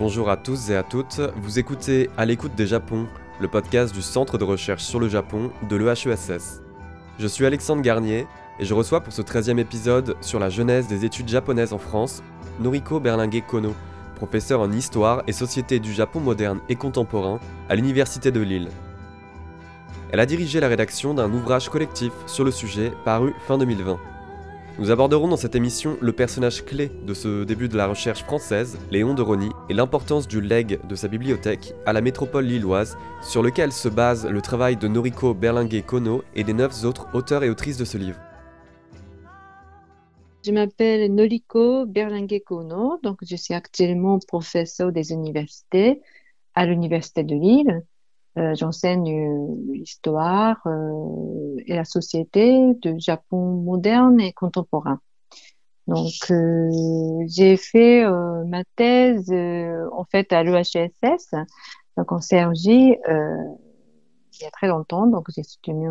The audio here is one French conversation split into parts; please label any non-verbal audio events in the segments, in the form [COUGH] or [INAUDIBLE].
Bonjour à tous et à toutes, vous écoutez À l'écoute des Japon, le podcast du Centre de recherche sur le Japon de l'EHESS. Je suis Alexandre Garnier et je reçois pour ce 13e épisode sur la genèse des études japonaises en France Noriko Berlinguer Kono, professeur en histoire et société du Japon moderne et contemporain à l'Université de Lille. Elle a dirigé la rédaction d'un ouvrage collectif sur le sujet paru fin 2020. Nous aborderons dans cette émission le personnage clé de ce début de la recherche française, Léon de Rony, et l'importance du legs de sa bibliothèque à la métropole lilloise, sur lequel se base le travail de Noriko Berlinguer Kono et des neuf autres auteurs et autrices de ce livre. Je m'appelle Noriko Berlinguer Kono, donc je suis actuellement professeur des universités à l'Université de Lille. Euh, j'enseigne euh, l'histoire euh, et la société du Japon moderne et contemporain. Donc, j'ai fait ma thèse en fait à l'EHSS, donc en CRJ, il y a très longtemps. Donc, j'ai soutenu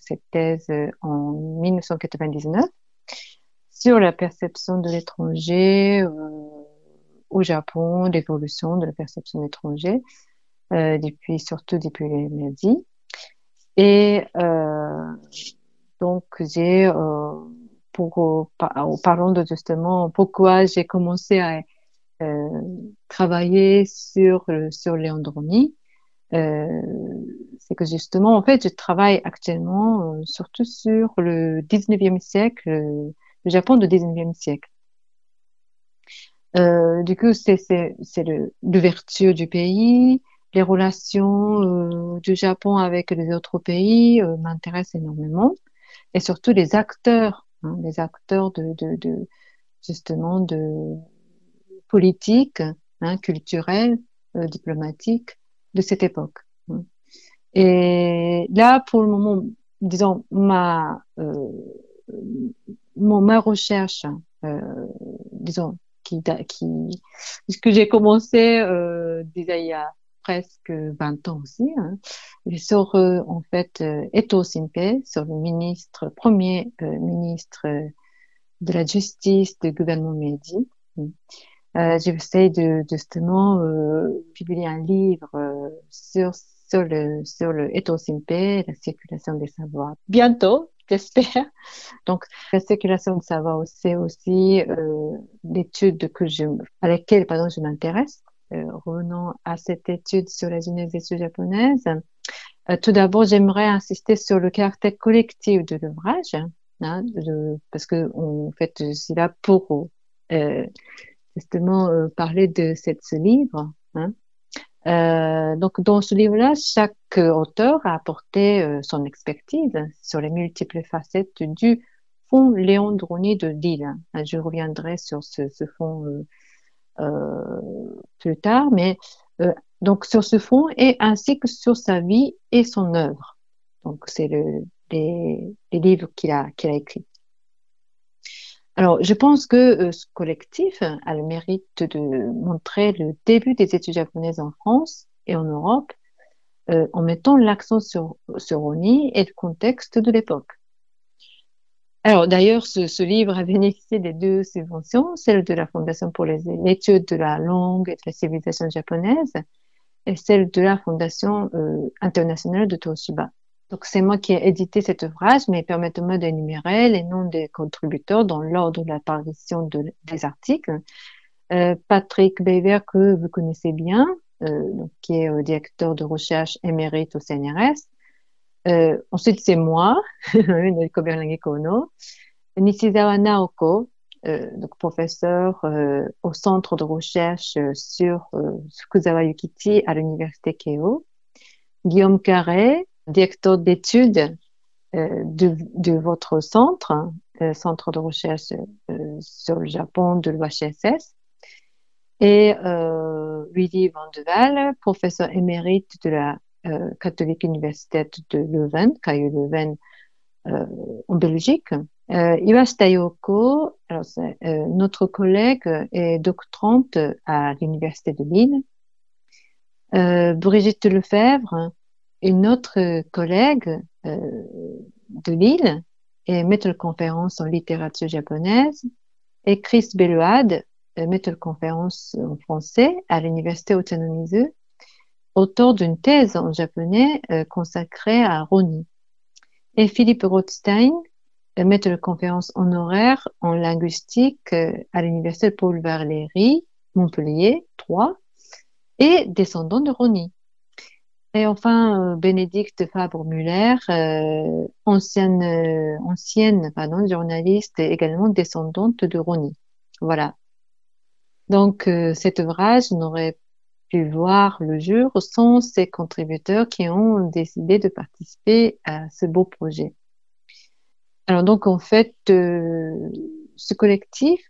cette thèse en 1999 sur la perception de l'étranger au Japon, l'évolution de la perception de l'étranger. Euh, depuis, surtout depuis les nazis. Et euh, donc, j'ai, euh, pour, en parlant de justement pourquoi j'ai commencé à travailler sur, sur euh, c'est que justement, en fait, je travaille actuellement surtout sur le 19e siècle, Japon du 19e siècle. Euh, du coup, c'est l'ouverture du pays, les relations euh, du Japon avec les autres pays euh, m'intéressent énormément et surtout les acteurs, hein, les acteurs de, justement de politique, hein, culturelle, diplomatique de cette époque. Hein. Et là, pour le moment, disons ma mon, ma recherche, disons qui, qui que j'ai commencé euh, déjà il y a presque 20 ans aussi, hein, sur euh, en fait euh, Eto sur le ministre, premier euh, ministre de la justice du gouvernement Meiji. Euh, J'essaie de justement publier un livre sur sur le sur le Eto Simpe, la circulation des savoirs. Bientôt, j'espère. Donc, la circulation des savoirs, c'est aussi euh, l'étude que je, à laquelle, pardon, je m'intéresse. Euh, revenons à cette étude sur la études japonaise. Euh, tout d'abord, j'aimerais insister sur le caractère collectif de l'ouvrage, hein, parce que en fait, je suis là pour euh, justement parler de ce livre. Hein. Euh, donc, dans ce livre-là, chaque auteur a apporté son expertise sur les multiples facettes du fond Léon Droni de Lille. Je reviendrai sur ce, ce fond euh, plus tard, mais euh, donc sur ce fond et ainsi que sur sa vie et son œuvre. Donc c'est le, les, les livres qu'il a qu'il a écrits. Alors, je pense que euh, ce collectif a le mérite de montrer le début des études japonaises en France et en Europe euh, en mettant l'accent sur, sur Oni et le contexte de l'époque. Alors d'ailleurs, ce, livre a bénéficié des deux subventions, celle de la Fondation pour l'étude de la langue et de la civilisation japonaise et celle de la Fondation euh, internationale de Toshiba. Donc c'est moi qui ai édité cet ouvrage, mais permettez-moi d'énumérer les noms des contributeurs dans l'ordre de l'apparition des articles. Euh, Patrick Bever, que vous connaissez bien, euh, qui est directeur de recherche émérite au CNRS, euh, ensuite, c'est moi, [LAUGHS] Noriko Berlinguer Kono, Nishizawa Naoko, euh, donc professeur euh, au centre de recherche sur euh, Fukuzawa Yukiti à l'université Keio, Guillaume Carré, directeur d'études euh, de, votre centre, euh, centre de recherche sur le Japon de l'UHSS, et Willy Van de Waal, professeur émérite de la euh, catholique universitaire de Leuven, KU Leuven, euh, en Belgique. Euh, Iwashita Yoko, alors euh, notre collègue est doctorante à l'université de Lille. Euh, Brigitte Lefebvre, une autre collègue de Lille est maître de conférence en littérature japonaise, et Chris Belloade, maître de conférence en français à l'université Ochanomizu, auteur d'une thèse en japonais consacrée à Roni. Et Philippe Rothstein, maître de conférence honoraire en linguistique à l'université Paul Valéry, Montpellier, 3, et descendant de Roni. Et enfin, euh, Bénédicte Fabre-Muller, euh, ancienne, euh, journaliste et également descendante de Rony. Voilà. Donc, cet ouvrage n'aurait pu voir le jour sans ces contributeurs qui ont décidé de participer à ce beau projet. Alors donc, en fait, ce collectif,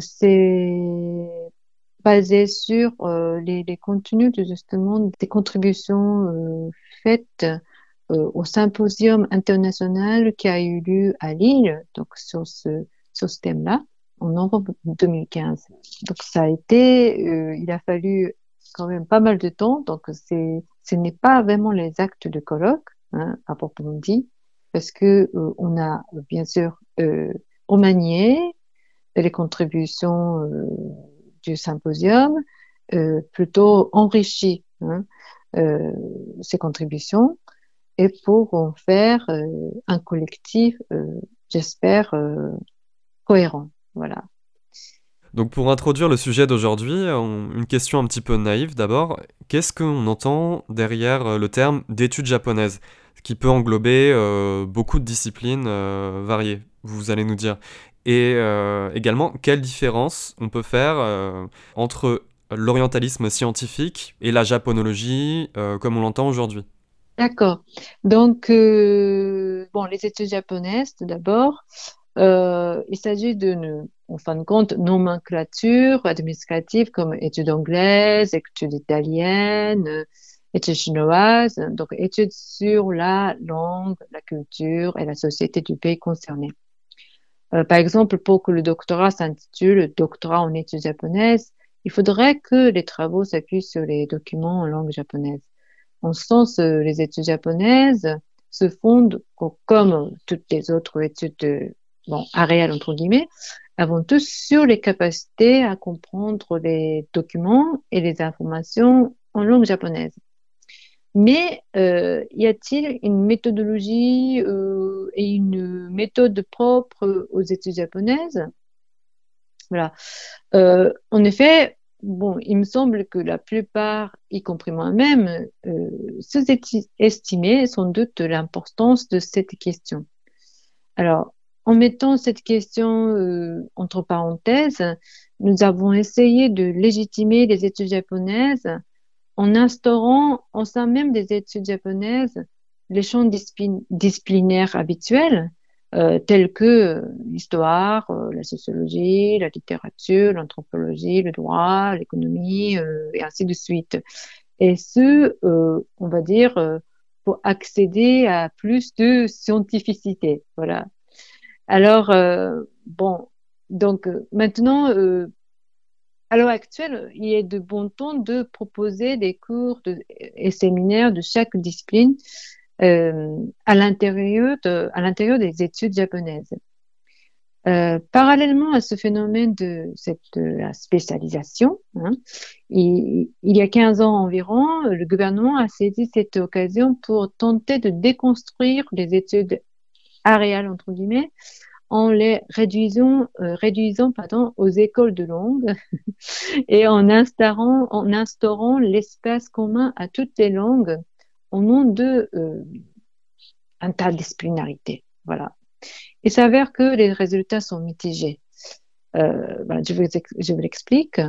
c'est basé sur euh, les, contenus de, justement des contributions euh, faites euh, au symposium international qui a eu lieu à Lille, donc sur ce, sur ce thème-là, en novembre 2015. Donc ça a été, il a fallu quand même pas mal de temps, donc c'est, ce n'est pas vraiment les actes de colloque, hein, à proprement dit, parce que on a bien sûr remanié les contributions du symposium euh, plutôt enrichi hein, euh, ses contributions et pour en faire euh, un collectif, j'espère, cohérent. Voilà. Donc pour introduire le sujet d'aujourd'hui, une question un petit peu naïve d'abord. Qu'est-ce qu'on entend derrière le terme d'études japonaises? Qui peut englober beaucoup de disciplines variées, vous allez nous dire. Et euh, également, quelle différence on peut faire euh, entre l'orientalisme scientifique et la japonologie euh, comme on l'entend aujourd'hui? D'accord. Donc, bon, les études japonaises, tout d'abord, il s'agit de, en fin de compte, nomenclature administrative comme études anglaises, études italiennes, études chinoises, donc études sur la langue, la culture et la société du pays concerné. Euh, par exemple, pour que le doctorat s'intitule doctorat en études japonaises, il faudrait que les travaux s'appuient sur les documents en langue japonaise. En ce sens, euh, les études japonaises se fondent, comme toutes les autres études, bon, réel entre guillemets, avant tout sur les capacités à comprendre les documents et les informations en langue japonaise. Mais euh, y a-t-il une méthodologie euh, et une méthode propre aux études japonaises? Voilà. Euh, en effet, bon, il me semble que la plupart, y compris moi-même, euh, sous-estimaient sans doute l'importance de cette question. Alors, en mettant cette question euh, entre parenthèses, nous avons essayé de légitimer les études japonaises en instaurant au sein même des études japonaises les champs disciplinaires habituels, euh, tels que euh, l'histoire, euh, la sociologie, la littérature, l'anthropologie, le droit, l'économie, et ainsi de suite. Et ce, on va dire, pour accéder à plus de scientificité. Voilà. Alors, bon, donc maintenant, à l'heure actuelle, il est de bon ton de proposer des cours et séminaires de chaque discipline euh, à l'intérieur des études japonaises. Euh, parallèlement à ce phénomène de cette spécialisation, hein, il, il, y a 15 ans environ, le gouvernement a saisi cette occasion pour tenter de déconstruire les études aréales entre guillemets en les réduisant, euh, réduisant pardon, aux écoles de langue [LAUGHS] et en instaurant, en instaurant l'espace commun à toutes les langues au nom de euh, interdisciplinarité. Voilà. Il s'avère que les résultats sont mitigés. Euh, ben, je vous, je vous l'explique.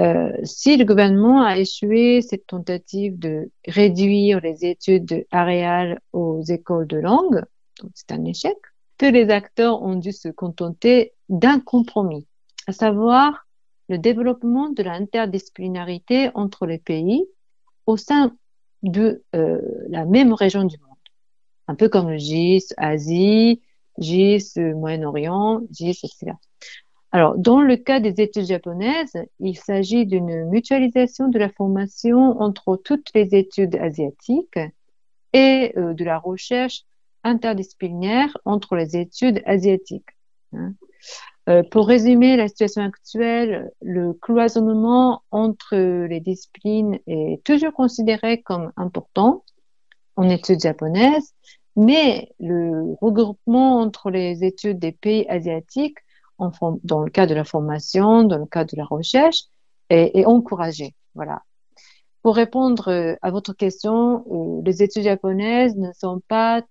Euh, si le gouvernement a échoué cette tentative de réduire les études aréales aux écoles de langue, c'est un échec, les acteurs ont dû se contenter d'un compromis, à savoir le développement de l'interdisciplinarité entre les pays au sein de euh, la même région du monde. Un peu comme le GIS Asie, GIS Moyen-Orient, GIS, etc. Alors, dans le cas des études japonaises, il s'agit d'une mutualisation de la formation entre toutes les études asiatiques et euh, de la recherche interdisciplinaire entre les études asiatiques. Hein. Euh, pour résumer la situation actuelle, le cloisonnement entre les disciplines est toujours considéré comme important en études japonaises, mais le regroupement entre les études des pays asiatiques, dans le cas de la formation, dans le cas de la recherche, est, est encouragé. Voilà. Pour répondre euh, à votre question, euh, les études japonaises ne sont pas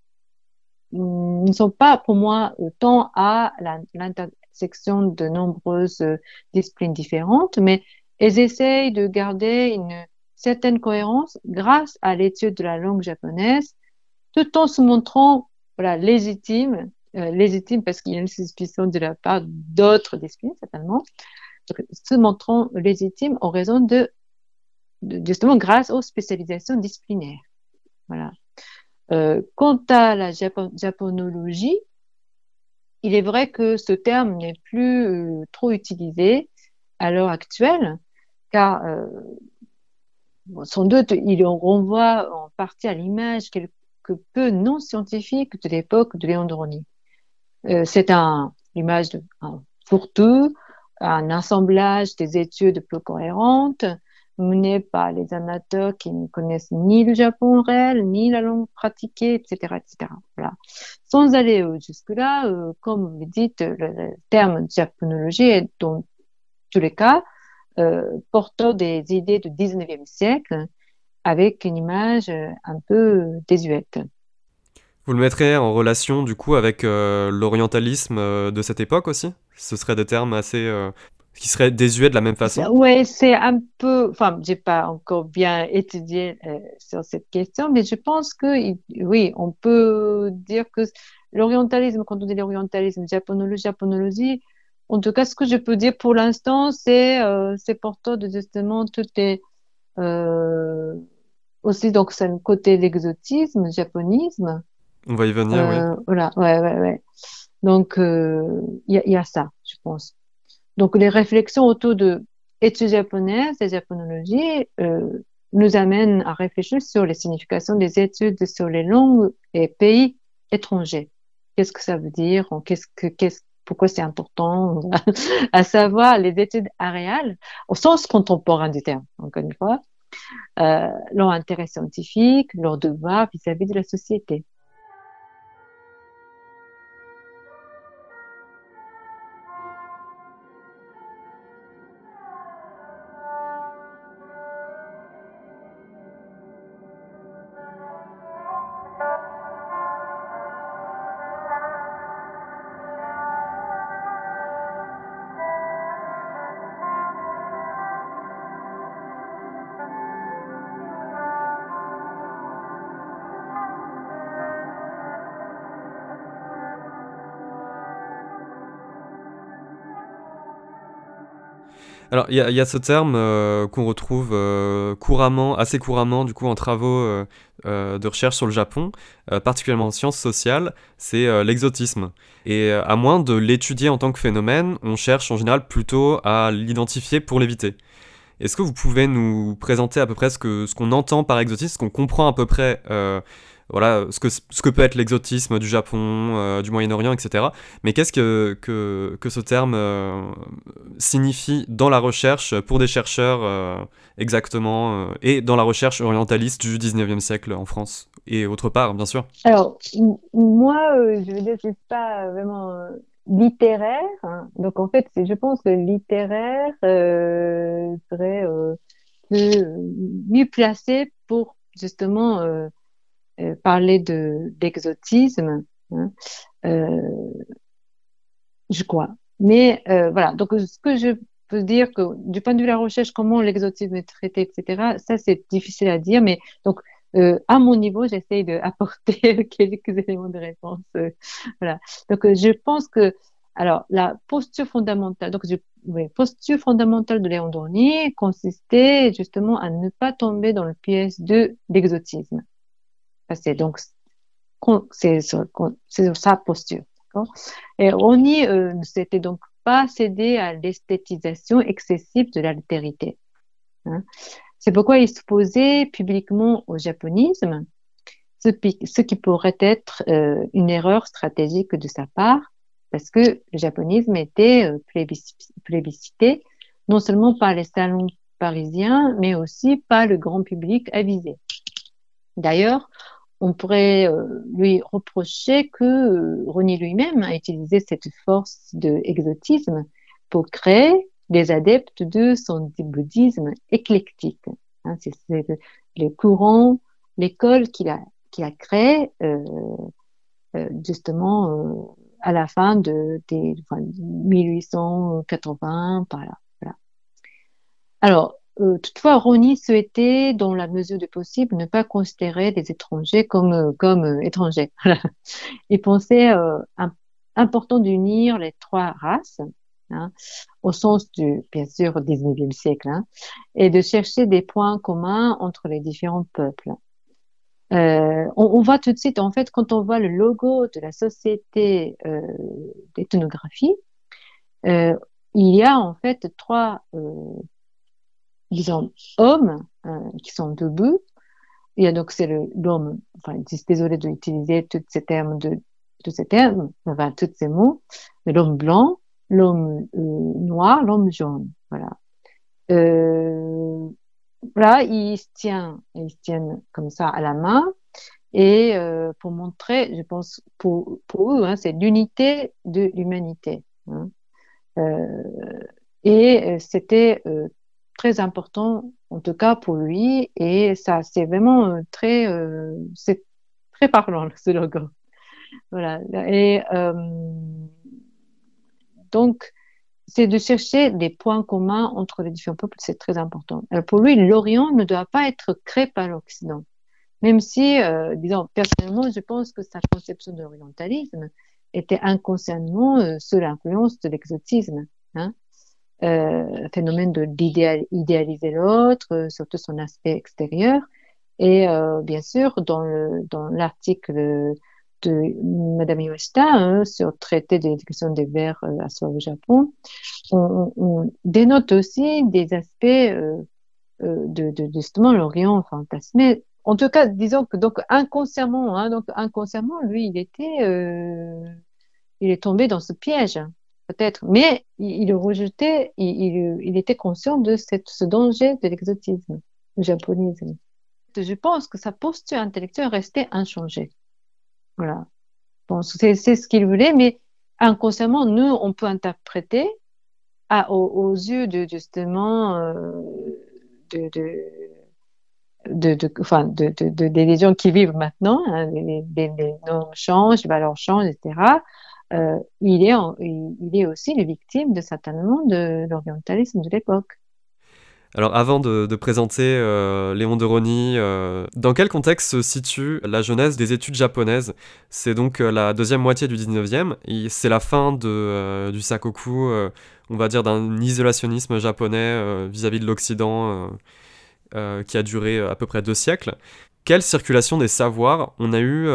ne sont pas pour moi tant à l'intersection de nombreuses euh, disciplines différentes, mais elles essayent de garder une certaine cohérence grâce à l'étude de la langue japonaise, tout en se montrant voilà, légitime, euh, parce qu'il y a une suspicion de la part d'autres disciplines, certainement, se montrant légitime en raison de, de justement grâce aux spécialisations disciplinaires. Voilà. Euh, quant à la japonologie, il est vrai que ce terme n'est plus euh, trop utilisé à l'heure actuelle, car euh, sans doute il renvoie en partie à l'image quelque peu non scientifique de l'époque de Léon Doroni. C'est un image de un fourre-tout, un assemblage des études peu cohérentes, menée par les amateurs qui ne connaissent ni le Japon réel, ni la langue pratiquée, etc. etc. Voilà. Sans aller euh, jusque-là, euh, comme vous dites, le, terme japonologie est dans tous les cas euh, porteur des idées du 19e siècle avec une image un peu désuète. Vous le mettrez en relation du coup avec l'orientalisme de cette époque aussi? Ce serait des termes assez qui serait désuet de la même façon? Oui, c'est un peu. Enfin, j'ai pas encore bien étudié euh, sur cette question, mais je pense que oui, on peut dire que l'orientalisme, quand on dit l'orientalisme, japonologie, japonologie, en tout cas, ce que je peux dire pour l'instant, c'est euh, c'est porteur de justement toutes les euh, aussi donc c'est un côté l'exotisme, japonisme. On va y venir, oui. Euh, voilà, ouais, ouais, ouais. Donc il y, y a ça, je pense. Donc les réflexions autour de études japonaises et japonologie euh, nous amènent à réfléchir sur les significations des études sur les langues et pays étrangers. Qu'est-ce que ça veut dire Qu'est-ce que pourquoi c'est important [LAUGHS] à savoir les études aréales au sens contemporain du terme, encore une fois, euh, leur intérêt scientifique, leur devoir vis à -vis de la société. Alors, il y, a ce terme euh, qu'on retrouve euh, couramment, assez couramment, du coup, en travaux euh, de recherche sur le Japon, particulièrement en sciences sociales, c'est l'exotisme. Et à moins de l'étudier en tant que phénomène, on cherche en général plutôt à l'identifier pour l'éviter. Est-ce que vous pouvez nous présenter à peu près ce qu'on entend par exotisme, ce qu'on comprend à peu près voilà, ce que, ce que peut être l'exotisme du Japon, euh, du Moyen-Orient, etc. Mais qu'est-ce que, que, que, ce terme euh, signifie dans la recherche pour des chercheurs euh, exactement, et dans la recherche orientaliste du 19e siècle en France et autre part, bien sûr? Alors, moi, je veux dire, c'est pas vraiment littéraire. Hein. Donc, en fait, je pense que littéraire serait mieux placé pour justement euh, parler de d'exotisme, hein, euh, je crois. Mais euh, voilà, donc ce que je peux dire que du point de vue de la recherche, comment l'exotisme est traité, etc. Ça c'est difficile à dire, mais donc à mon niveau, j'essaye d'apporter [LAUGHS] quelques éléments de réponse. voilà. Donc, je pense que, alors, la posture fondamentale, donc, posture fondamentale de Léon Dornier consistait justement à ne pas tomber dans le piège de l'exotisme. C'est donc c'est sa posture. Et Roni, euh, c'était donc pas céder à l'esthétisation excessive de l'altérité. Hein. C'est pourquoi il s'opposait publiquement au japonisme, ce, qui pourrait être euh, une erreur stratégique de sa part, parce que le japonisme était euh, plébiscité non seulement par les salons parisiens, mais aussi par le grand public avisé. D'ailleurs, on pourrait euh, lui reprocher que euh, Rony lui-même a utilisé cette force de exotisme pour créer des adeptes de son bouddhisme éclectique. Hein, c'est le, courant, l'école qu'il a, qu'il a créé euh, justement à la fin de, des 1880 par là. Voilà. Alors, euh, toutefois, Rony souhaitait, dans la mesure du possible, ne pas considérer les étrangers comme, euh, comme euh, étrangers. [LAUGHS] Il pensait important d'unir les trois races, hein, au sens du, bien sûr, 19e siècle, hein, et de chercher des points communs entre les différents peuples. On, voit tout de suite, en fait, quand on voit le logo de la société d'ethnographie, il y a en fait trois disons, hommes euh, qui sont debout. A donc c'est l'homme, enfin, désolé d'utiliser tous ces termes de tous ces termes, enfin, tous ces mots, l'homme blanc, l'homme euh, noir, l'homme jaune, voilà. Euh, voilà, ils se tiennent, ils tiennent comme ça à la main et euh, pour montrer, je pense, pour, pour eux, hein, c'est l'unité de l'humanité. Hein. Et c'était très important, en tout cas pour lui, et ça, c'est vraiment euh, très, euh, c'est très parlant [LAUGHS] ce logo. Voilà. Et euh, donc, c'est de chercher des points communs entre les différents peuples, c'est très important. Alors pour lui, l'Orient ne doit pas être créé par l'Occident. Même si, disons, personnellement, je pense que sa conception d'orientalisme était inconsciemment sous l'influence de l'exotisme. Hein euh, phénomène de d'idéaliser l'autre, euh, surtout son aspect extérieur. Et euh, bien sûr, dans le dans l'article de Madame Iwashita hein, sur traité de l'éducation des vers à soi au Japon, on, dénote aussi des aspects de, de, justement l'Orient fantasmé. En tout cas, disons que donc inconsciemment, hein, donc inconsciemment, lui, il était, il est tombé dans ce piège peut-être, mais il, le rejetait, il, était conscient de ce danger de l'exotisme, du japonisme. Je pense que sa posture intellectuelle restait inchangée. Voilà. Bon, c'est ce qu'il voulait, mais inconsciemment, nous, on peut interpréter aux, yeux de justement euh, de, enfin, de, de, des gens qui vivent maintenant, hein, les, les, normes changent, les valeurs changent, etc. Euh, il, est aussi les victime de certainement de l'orientalisme de l'époque. Alors avant de, présenter euh, Léon de Rony, euh, dans quel contexte se situe la jeunesse des études japonaises? C'est donc la deuxième moitié du 19e, c'est la fin du sakoku, on va dire d'un isolationnisme japonais vis-à-vis de l'Occident qui a duré à peu près deux siècles. Quelle circulation des savoirs on a eu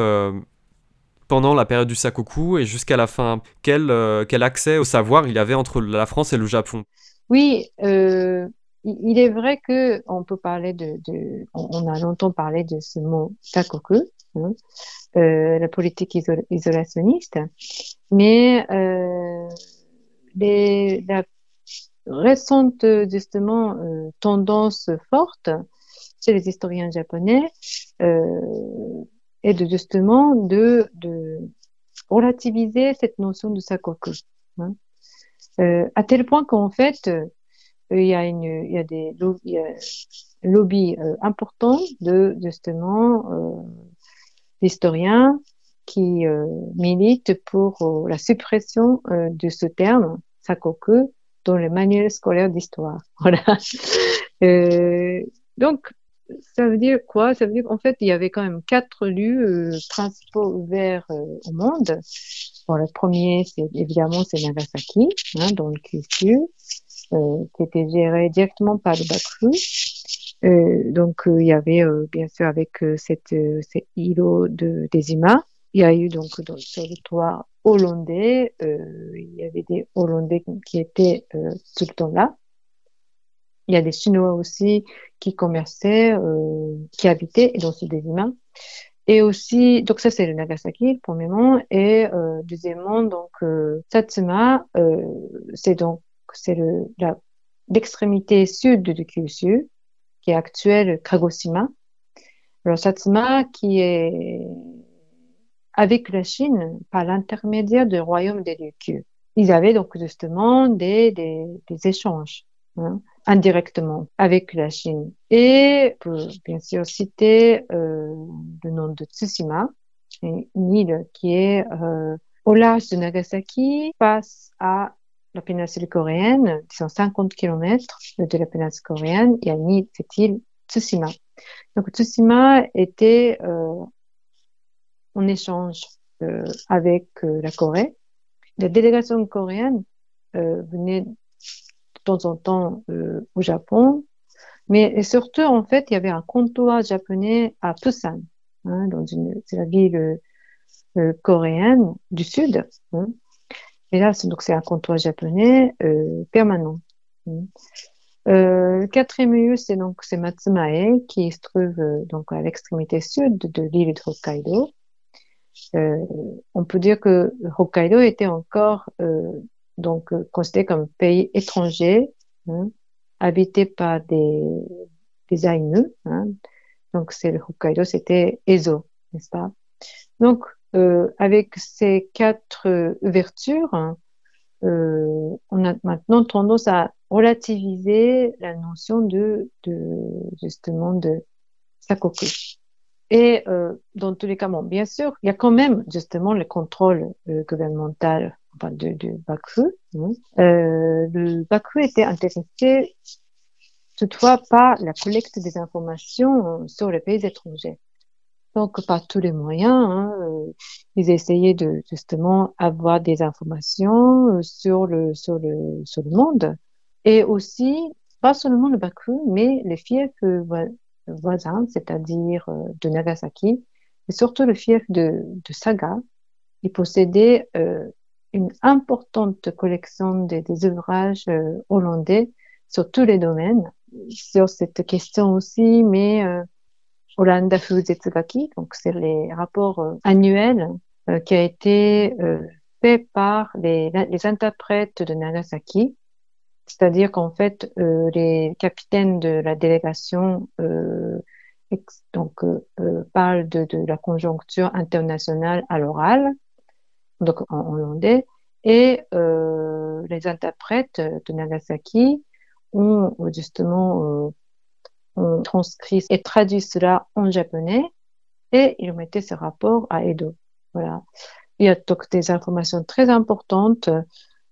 pendant la période du Sakoku et jusqu'à la fin. Quel, euh, quel accès au savoir il avait entre la France et le Japon? Oui, euh, il est vrai que on peut parler de, on a longtemps parlé de ce mot Sakoku, hein, euh, la politique isolationniste, mais la récente justement tendance forte chez les historiens japonais et de justement de, de relativiser cette notion de sakoku. Hein. Euh, à tel point qu'en fait, euh, il y a une, il y a des lobbies euh, importants de justement euh, d'historiens qui euh, militent pour la suppression de ce terme sakoku dans les manuels scolaires d'histoire. [LAUGHS] Voilà. donc ça veut dire quoi? Ça veut dire qu'en fait, il y avait quand même quatre lieux euh, principaux ouverts euh, au monde. Bon, le premier, c'est évidemment, c'est Nagasaki, hein, dans le Kyushu, euh, qui était géré directement par le Baku. Euh, donc, il y avait bien sûr avec cet îlot de Dezima, il y a eu donc dans le territoire Hollandais. il y avait des Hollandais qui étaient tout le temps là. Il y a des Chinois aussi qui commerçaient, qui habitaient dans ce des humains. Et aussi, donc ça c'est le Nagasaki, premièrement, et euh, deuxièmement, donc euh, Satsuma, euh, c'est donc c'est le l'extrémité sud de Kyushu, qui est actuelle Kagoshima. Alors Satsuma, qui est avec la Chine par l'intermédiaire du royaume des Ryukyu. Ils avaient donc justement des des, des échanges. Hein indirectement avec la Chine. Et bien sûr citer euh, le nom de Tsushima, une île qui est euh, au large de Nagasaki face à la péninsule coréenne, 150 km de la péninsule coréenne, il y a une île, cette île Tsushima. Donc Tsushima était euh, en échange avec la Corée. La délégation coréenne venait temps en temps euh, au Japon. Mais surtout, en fait, il y avait un comptoir japonais à Busan, hein, dans la ville euh, coréenne du sud. Hein. Et là, c'est, donc c'est un comptoir japonais euh, permanent. Hein. Euh, le quatrième lieu, c'est donc c'est Matsumae, qui se trouve euh, donc à l'extrémité sud de l'île de Hokkaido. Euh, on peut dire que Hokkaido était encore donc euh, considéré comme pays étranger, hein, habité par des, des Ainu. Hein. Donc c'est le Hokkaido, c'était Ezo, n'est-ce pas? Donc euh, avec ces quatre ouvertures, hein, euh, on a maintenant tendance à relativiser la notion de, de justement de sakoku. Et dans tous les cas, bon, bien sûr, il y a quand même justement le contrôle gouvernemental de, de Baku. Euh, le Baku était intéressé toutefois par la collecte des informations sur les pays étrangers. Donc, par tous les moyens, hein, euh, ils essayaient de justement avoir des informations euh, sur le sur le sur le monde et aussi pas seulement le Baku, mais les fiefs voisins, c'est-à-dire de Nagasaki, et surtout le fief de, Saga. Ils possédaient une importante collection des, ouvrages euh, hollandais sur tous les domaines. Sur cette question aussi, mais euh, Hollanda Fuzetsugaki, donc c'est les rapports euh, annuels euh, qui a été euh, fait par les, les interprètes de Nagasaki, c'est-à-dire qu'en fait les capitaines de la délégation donc parlent de la conjoncture internationale à l'oral donc en hollandais, et euh, les interprètes de Nagasaki ont justement euh, transcrit et traduit cela en japonais et ils mettaient ce rapport à Edo. Voilà. Il y a donc des informations très importantes.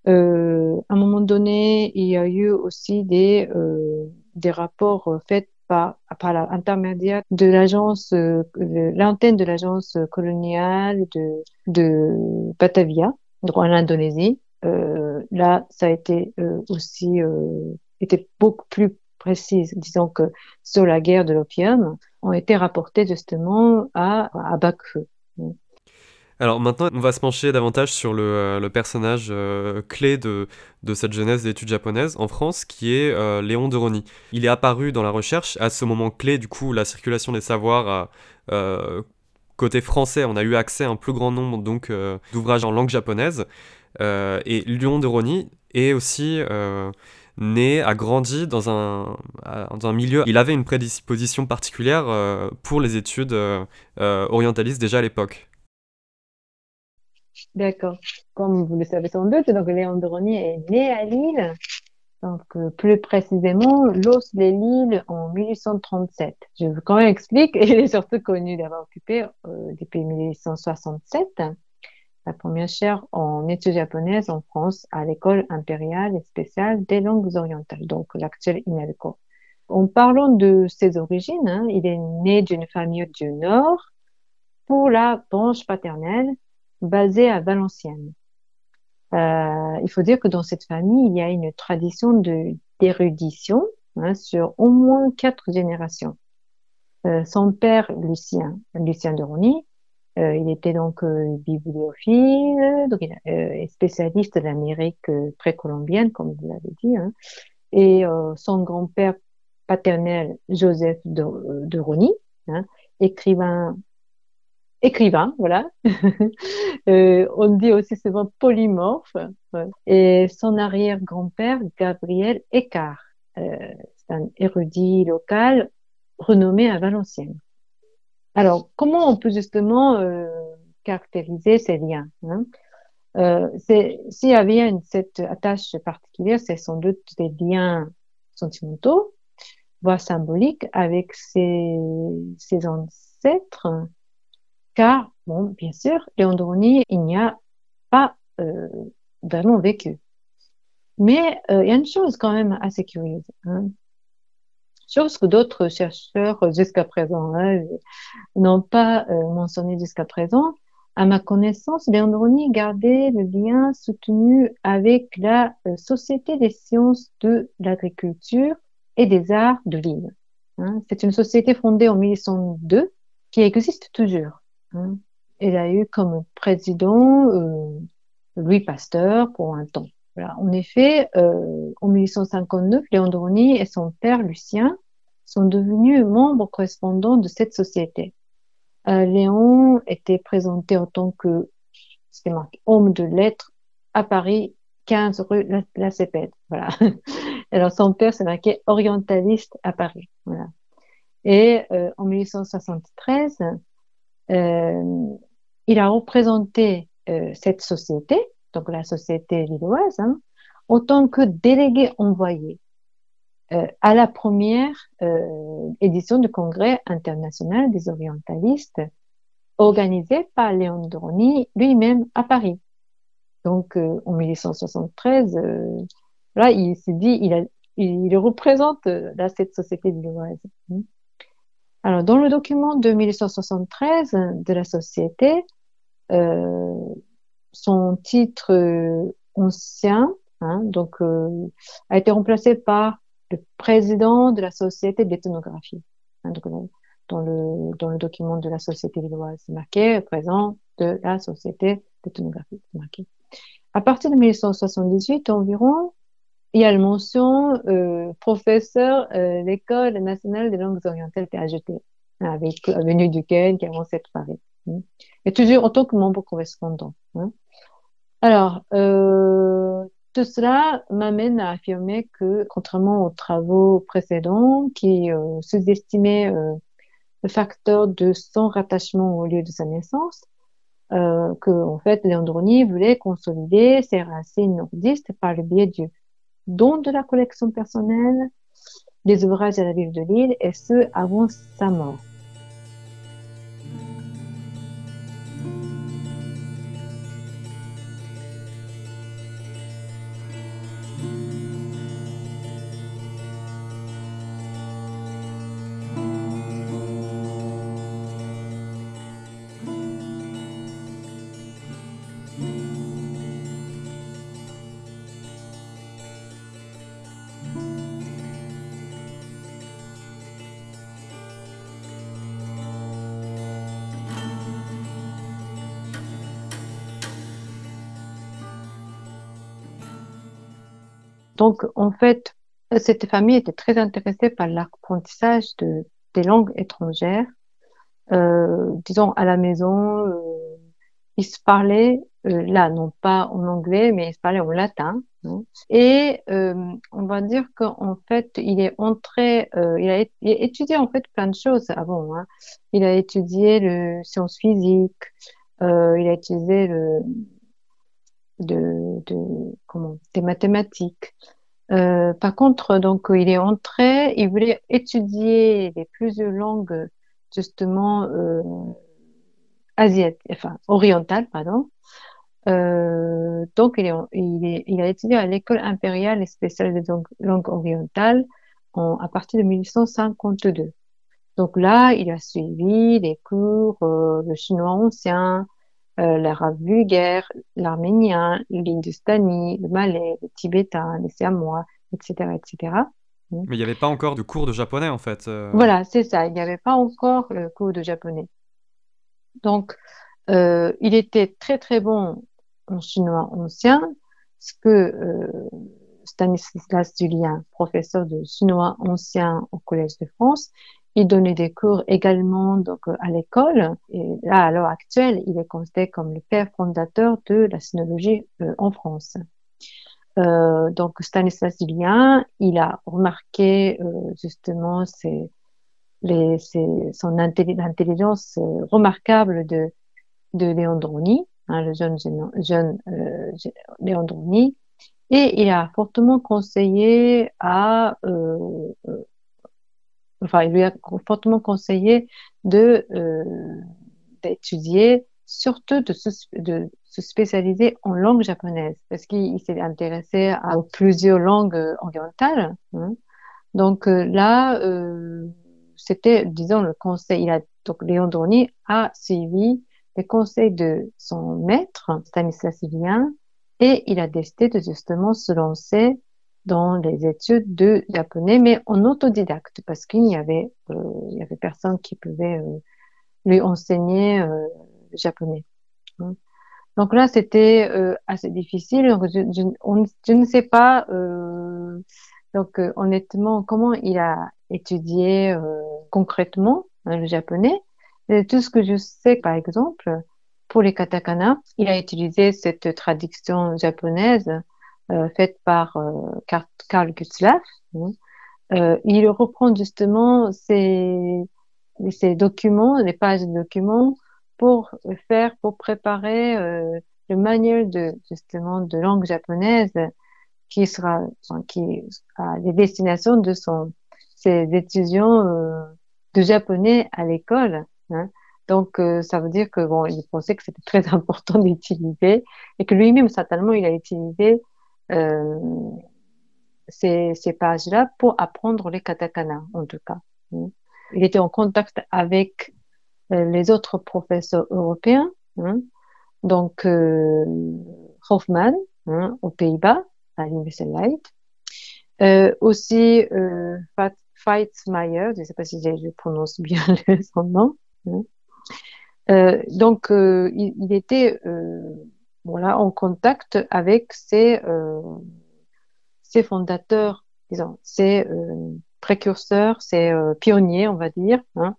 Euh, à un moment donné, il y a eu aussi des, euh, des rapports faits par, l'intermédiaire de l'agence, euh, l'antenne de l'agence coloniale de, Batavia, en Indonésie. Euh, là, ça a été euh, aussi été beaucoup plus précise, disons que sur la guerre de l'opium, ont été rapportées justement à, à Baku. Alors maintenant, on va se pencher davantage sur le, euh, personnage euh, clé de, cette jeunesse d'études japonaises en France, qui est euh, Léon de Rony. Il est apparu dans la recherche à ce moment clé, du coup, la circulation des savoirs côté français, on a eu accès à un plus grand nombre donc d'ouvrages en langue japonaise. et Léon de Rony est aussi né, a grandi dans un milieu. Il avait une prédisposition particulière pour les études orientalistes déjà à l'époque. D'accord. Comme vous le savez sans doute, donc Léon est né à Lille, donc euh, plus précisément l'os de Lille en 1837. Je vous quand explique, [LAUGHS] il est surtout connu d'avoir occupé euh, depuis 1867 la première chaire en études japonaises en France à l'école impériale et spéciale des langues orientales, donc l'actuel INELCO. En parlant de ses origines, hein, il est né d'une famille du Nord. Pour la branche paternelle, basée à Valenciennes. Euh, il faut dire que dans cette famille, il y a une tradition d'érudition hein, sur au moins quatre générations. Euh, son père, Lucien, Lucien de Rony, Euh, il était donc bibliophile, donc spécialiste de l'Amérique précolombienne, comme vous l'avez dit. Hein. Et son grand-père paternel, Joseph de, de Rony, hein, écrivain écrivain, voilà. [LAUGHS] euh, on dit aussi souvent polymorphe. Et son arrière-grand-père, Gabriel Écart, euh, c'est un érudit local renommé à Valenciennes. Alors, comment on peut justement euh, caractériser ces liens hein? Euh, S'il y avait une, cette attache particulière, c'est sans doute des liens sentimentaux, voire symboliques, avec ses, ses ancêtres, car, bon, bien sûr, Léandroni, il n'y a pas euh, vraiment vécu. Mais euh, il y a une chose quand même assez curieuse. Hein. Chose que d'autres chercheurs jusqu'à présent hein, n'ont pas euh, mentionné jusqu'à présent. À ma connaissance, Léandroni gardait le lien soutenu avec la euh, Société des sciences de l'agriculture et des arts de l'île. Hein. C'est une société fondée en 1802 qui existe toujours. Elle a eu comme président euh, Louis Pasteur pour un temps. En effet, euh, en 1859, Léon Drony et son père Lucien sont devenus membres correspondants de cette société. Euh, Léon était présenté en tant que homme de lettres à Paris, 15 rue La, La Voilà. [LAUGHS] Alors son père s'est marqué orientaliste à Paris. Voilà. Et en 1873, euh, il a représenté euh, cette société, donc la société lilloise, hein, en tant que délégué envoyé euh, à la première euh, édition du Congrès international des orientalistes organisé par Léon Droni lui-même à Paris. Donc euh, en 1873, là il s'est dit, il, a, représente cette société lilloise. Alors, dans le document de 1873 de la société, euh, son titre euh, ancien, hein, euh, a été remplacé par le président de la société d'ethnographie. Hein, dans le, dans le document de la société lilloise, c'est marqué présent de la société d'ethnographie. À partir de 1878 environ, il y a la mention euh, professeur euh, l'école nationale des langues orientales PHT, avec Avenue qui avance cette Paris. Et toujours en tant que membre correspondant. Hein. Alors, euh, tout cela m'amène à affirmer que, contrairement aux travaux précédents qui euh, sous-estimaient le facteur de son rattachement au lieu de sa naissance, que en fait Léandroni voulait consolider ses racines nordistes par le biais du dont de la collection personnelle, des ouvrages à la ville de Lille, et ce avant sa mort. Donc, en fait, cette famille était très intéressée par l'apprentissage de, des langues étrangères. Euh, disons, à la maison, euh, ils se parlaient, euh, là, non pas en anglais, mais ils se parlaient en latin. Hein. Et euh, on va dire qu'en fait, il est entré, il, a, étudié en fait plein de choses avant. Hein. Il a étudié le sciences physiques, il a étudié le, de, comment des mathématiques. Euh, par contre, donc il est entré, il voulait étudier les plusieurs langues justement euh, asiatiques, enfin orientales, pardon. Euh, donc il, est, il, est, il a étudié à l'école impériale et spéciale des langues orientales en, à partir de 1852. Donc là, il a suivi les cours de chinois ancien, euh, l'arabe vulgaire, l'arménien, l'hindustani, le malais, le tibétain, les siamois, etc., etc. Mais il n'y avait pas encore de cours de japonais en fait. Euh. Voilà, c'est ça. Il n'y avait pas encore le cours de japonais. Donc, euh, il était très très bon en chinois ancien, ce que Stanislas Julien, professeur de chinois ancien au Collège de France, il donnait des cours également donc à l'école. Et là, à l'heure actuelle, il est considéré comme le père fondateur de la sinologie euh, en France. Euh, donc Stanislas Julien, il a remarqué euh, justement ses, les, ses, son intelligence euh, remarquable de, de Léon Drony, hein, le jeune, jeune euh, Léon Drony, et il a fortement conseillé à, euh, enfin, il lui a fortement conseillé de d'étudier surtout de se, spécialiser en langue japonaise parce qu'il s'est intéressé à plusieurs langues euh, orientales. Hein. Donc euh, là, euh, c'était, disons, le conseil. Donc Léon Dorny a suivi les conseils de son maître, Stanislas Julien, et il a décidé de justement se lancer dans les études de japonais, mais en autodidacte, parce qu'il n'y avait, euh, avait personne qui pouvait euh, lui enseigner euh, japonais. Hein. Donc là, c'était assez difficile. Donc, je, ne sais pas, donc honnêtement, comment il a étudié concrètement hein, le japonais. Tout ce que je sais, par exemple, pour les katakana, il a utilisé cette traduction japonaise faite par Karl Gutzlaff. Hein. il reprend justement ces, ces documents, les pages de documents pour faire, pour préparer euh, le manuel de justement de langue japonaise qui sera, qui a les destinations de son ses étudiants euh, de japonais à l'école. Hein. Donc euh, ça veut dire que bon, il pensait que c'était très [LAUGHS] important d'utiliser et que lui-même certainement il a utilisé euh, ces, ces pages-là pour apprendre les katakana en tout cas. Hein. Il était en contact avec euh, les autres professeurs européens, hein, donc euh, Hoffman hein, aux Pays-Bas, à l'Université Leiden, euh, aussi euh, Feitzmeier, je ne sais pas si je prononce bien [LAUGHS] son nom. Hein. Euh, donc, il, il, était voilà, en contact avec ses, ses fondateurs, disons, ses précurseurs, ses pionniers, on va dire, hein,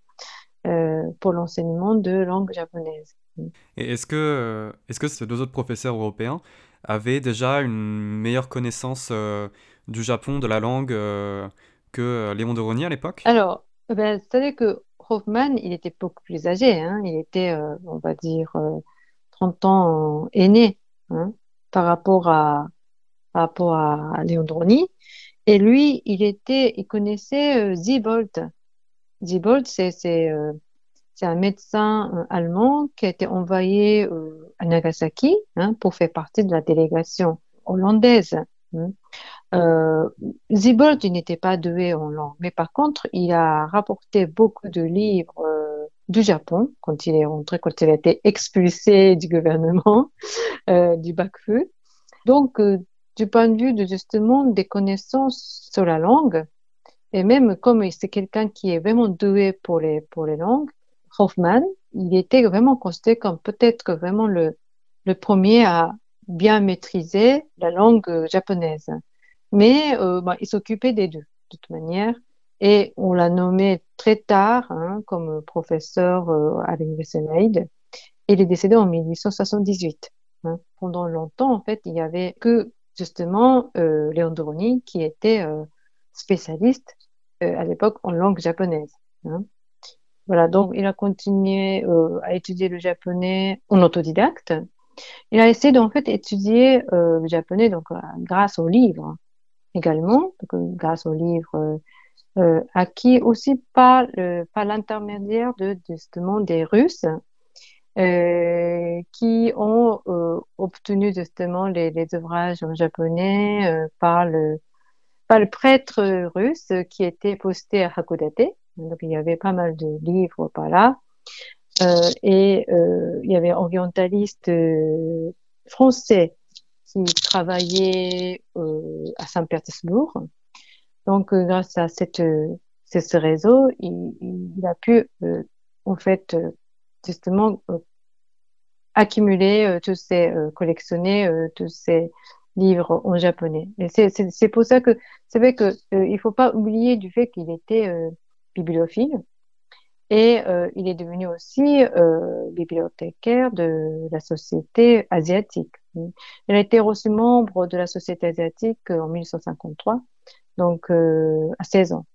euh, pour l'enseignement de langue japonaise. Et est-ce que, euh, est-ce que ces deux autres professeurs européens avaient déjà une meilleure connaissance euh, du Japon, de la langue, euh, que Léon de Rogny à l'époque? Alors, ben, c'est-à-dire que Hoffman, il était beaucoup plus âgé. Hein, il était, euh, on va dire, 30 ans aîné hein, par rapport à, par à. Et lui, il était, il connaissait Ziebold. Diebold, c'est euh, un médecin euh, allemand qui a été envoyé euh, à Nagasaki hein, pour faire partie de la délégation hollandaise. Hein. Euh, Ziebold, il n'était pas doué en langue, mais par contre, il a rapporté beaucoup de livres euh, du Japon quand il est rentré, quand il a été expulsé [LAUGHS] du gouvernement euh, du Bakufu. Donc, du point de vue de justement des connaissances sur la langue, et même comme c'est quelqu'un qui est vraiment doué pour les, pour les langues, Hoffman, il était vraiment considéré comme peut-être vraiment le, le premier à bien maîtriser la langue japonaise. Mais euh, bah, il s'occupait des deux, de toute manière. Et on l'a nommé très tard hein, comme professeur euh, à l'Université. Et il est décédé en 1878. Hein. Pendant longtemps, en fait, il y avait que justement euh, Léon Doroni qui était euh, spécialiste euh, à l'époque en langue japonaise. Hein. Voilà, donc il a continué à étudier le japonais en autodidacte. Il a essayé d'en fait étudier le japonais donc grâce aux livres également, grâce aux livres acquis aussi par par l'intermédiaire de justement des Russes qui ont obtenu justement les, les, ouvrages en japonais par le par le prêtre russe qui était posté à Hakodate. Donc il y avait pas mal de livres par là. Euh, et euh, il y avait orientaliste euh, français qui travaillait euh, à Saint-Pétersbourg. Donc euh, grâce à cette, ce réseau, il, a pu en fait justement accumuler tous ces collectionner tous ces livres en japonais. C'est pour ça que c'est vrai que il faut pas oublier du fait qu'il était bibliophile et euh, il est devenu aussi euh, bibliothécaire de la Société asiatique. Il a été reçu membre de la Société asiatique euh, en 1853, donc euh, à 16 ans.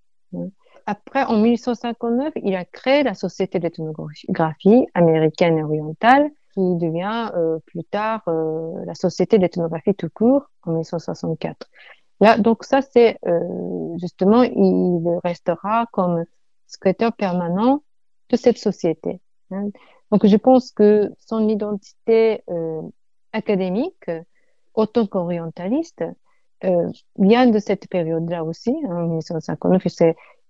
Après, en 1859, il a créé la Société d'ethnographie américaine et orientale, qui devient euh, plus tard la Société d'ethnographie tout court en 1864. Là, donc ça, c'est justement, il restera comme secrétaire permanent de cette société. Hein. Donc, je pense que son identité euh, académique, autant qu'orientaliste, euh, vient de cette période-là aussi, hein, en 1959.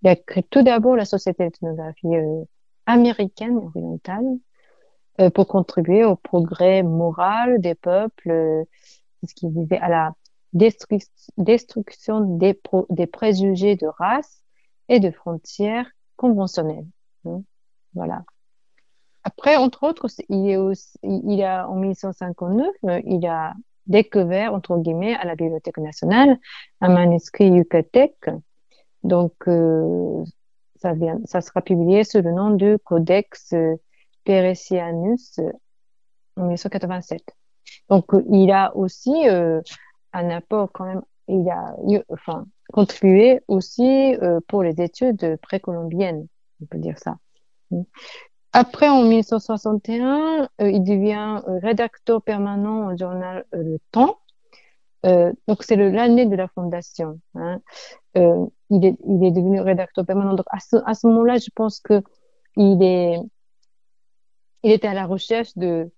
Il a créé tout d'abord la Société d'ethnographie euh, américaine orientale euh, pour contribuer au progrès moral des peuples, euh, ce qui visait à la destruction des, des préjugés de race et de frontières conventionnelles. Hein. Voilà. Après, entre autres, il, est aussi, il a, en 1959, il a découvert, entre guillemets, à la Bibliothèque nationale, un manuscrit yucatec. Donc, euh, ça, sera publié sous le nom du Codex Peresianus en 1987. Donc, il a aussi euh, un apport quand même, il a contribué aussi euh, pour les études précolombiennes, on peut dire ça. Après, en 1961, euh, il devient euh, rédacteur permanent au journal euh, Le Temps. donc, c'est l'année de la fondation. Hein. il, est, il est devenu rédacteur permanent. Donc, à ce, moment-là, je pense que il est, il était à la recherche de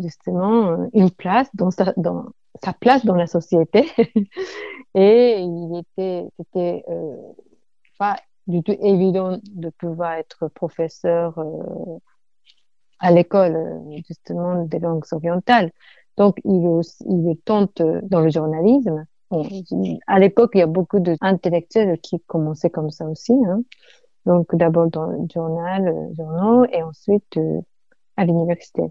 justement une place dans sa, dans sa place dans la société. [LAUGHS] Et il était, c'était pas du tout évident de pouvoir être professeur euh, à l'école euh, justement des langues orientales. Donc il, il tente dans le journalisme. à l'époque, il y a beaucoup d'intellectuels qui commençaient comme ça aussi. Hein. Donc d'abord dans le journal, euh, journaux, et ensuite euh, à l'université.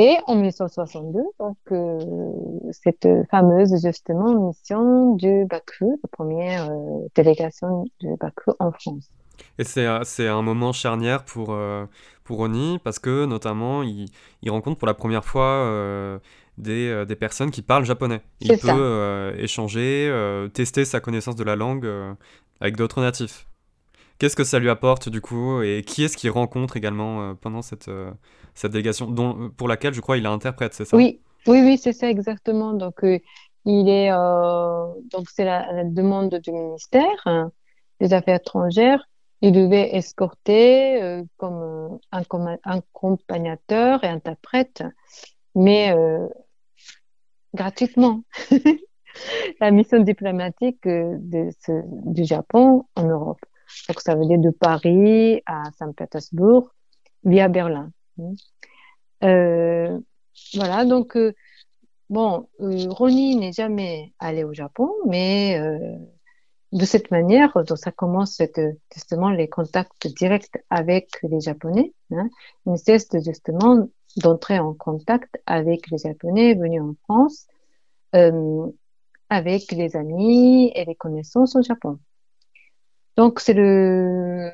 Et en 1962, donc, euh, cette fameuse justement mission du Baku, la première euh, délégation du Baku en France. Et c'est un moment charnière pour, euh, pour Oni parce que notamment il, il, rencontre pour la première fois des, des, personnes qui parlent japonais. Il peut échanger, tester sa connaissance de la langue avec d'autres natifs. Qu'est-ce que ça lui apporte du coup et qui est-ce qu'il rencontre également pendant cette, cette délégation, dont, pour laquelle je crois il est interprète, c'est ça? Oui, oui, oui, c'est ça exactement. Donc, euh, il est, euh, donc c'est la, demande du ministère hein, des Affaires étrangères. Il devait escorter euh, comme un, accompagnateur et interprète, mais gratuitement. [LAUGHS] la mission diplomatique du Japon en Europe. Donc, ça veut dire de Paris à Saint-Pétersbourg via Berlin. Euh, voilà, donc, euh, bon, euh, Ronnie n'est jamais allé au Japon, mais de cette manière, donc ça commence justement les contacts directs avec les Japonais. Hein. Il ne cesse justement d'entrer en contact avec les Japonais venus en France, avec les amis et les connaissances au Japon. Donc c'est le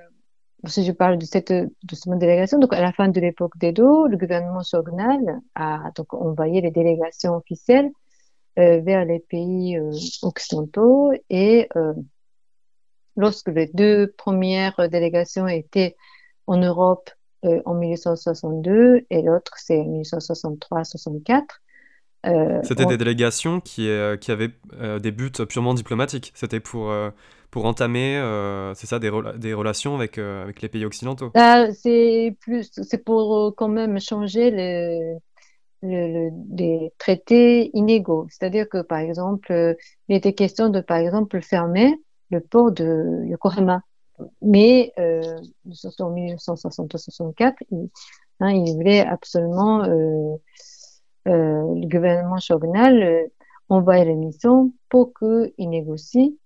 si je parle de cette, de cette délégation, donc à la fin de l'époque d'Edo, le gouvernement shogunal a donc envoyé les délégations officielles euh, vers les pays euh, occidentaux et euh, lorsque les deux premières délégations étaient en Europe en 1862 et l'autre c'est en 1863-64. C'était des délégations qui, qui avaient des buts purement diplomatiques. C'était pour pour entamer, euh, c'est ça, des, relations avec, euh, avec les pays occidentaux C'est plus, c'est pour euh, quand même changer le, le, des traités inégaux. C'est-à-dire que, par exemple, il était question de, par exemple, fermer le port de Yokohama. Mais euh, en 1960-64, il, hein, il voulait absolument, le gouvernement shogunal envoyer les missions pour qu'il négocie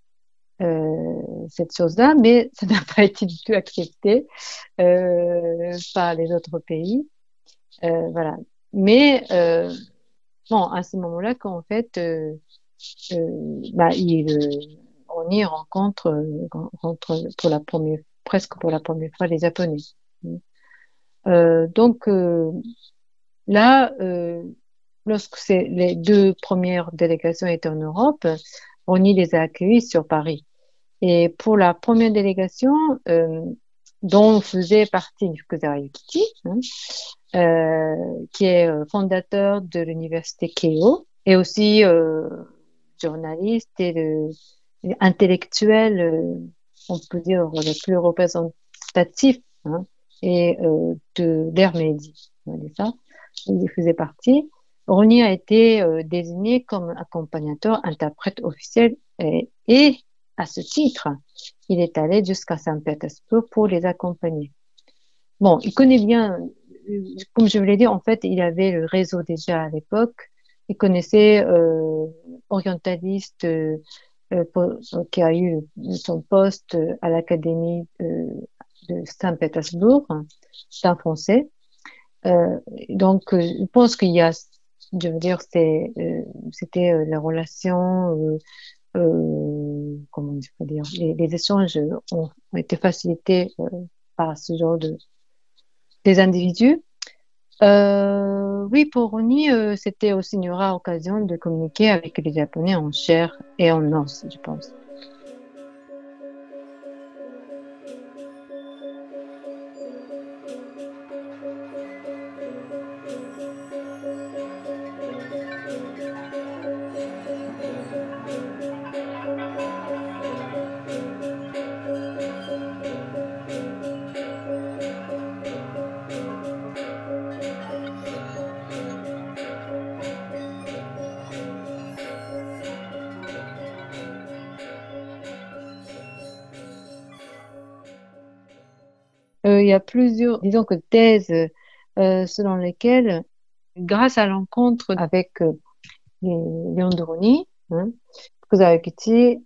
cette chose-là, mais [LAUGHS] ça n'a pas été du tout accepté par les autres pays. voilà. Mais bon, à ce moment-là, qu'en fait, bah, il, on y rencontre, rencontre pour la première, presque pour la première fois les Japonais. donc là, lorsque les deux premières délégations étaient en Europe, on y les a accueillis sur Paris. Et pour la première délégation, euh, dont faisait partie Fukuzara Yukichi, hein, euh, qui est euh, fondateur de l'université Keio, et aussi euh, journaliste et le, intellectuel, euh, on peut dire le plus représentatif hein, et de l'ère Meiji. Ça, il faisait partie. Roni a été euh, désigné comme accompagnateur, interprète officiel et, et, à ce titre, il est allé jusqu'à Saint-Pétersbourg pour les accompagner. Bon, il connaît bien, comme je vous l'ai dit, en fait, il avait le réseau déjà à l'époque. Il connaissait euh, orientaliste euh, euh qui a eu son poste à l'Académie de Saint-Pétersbourg, c'est un Français. Euh, donc, je pense qu'il y a je veux dire, c'était euh, euh, la relation, euh, comment dire, les, échanges ont, été facilités par ce genre de des individus. oui, pour Roni, c'était aussi une rare occasion de communiquer avec les Japonais en chair et en os, je pense. Y a plusieurs, disons que thèses euh, selon lesquelles, grâce à l'encontre avec euh, Léon Doroni, hein,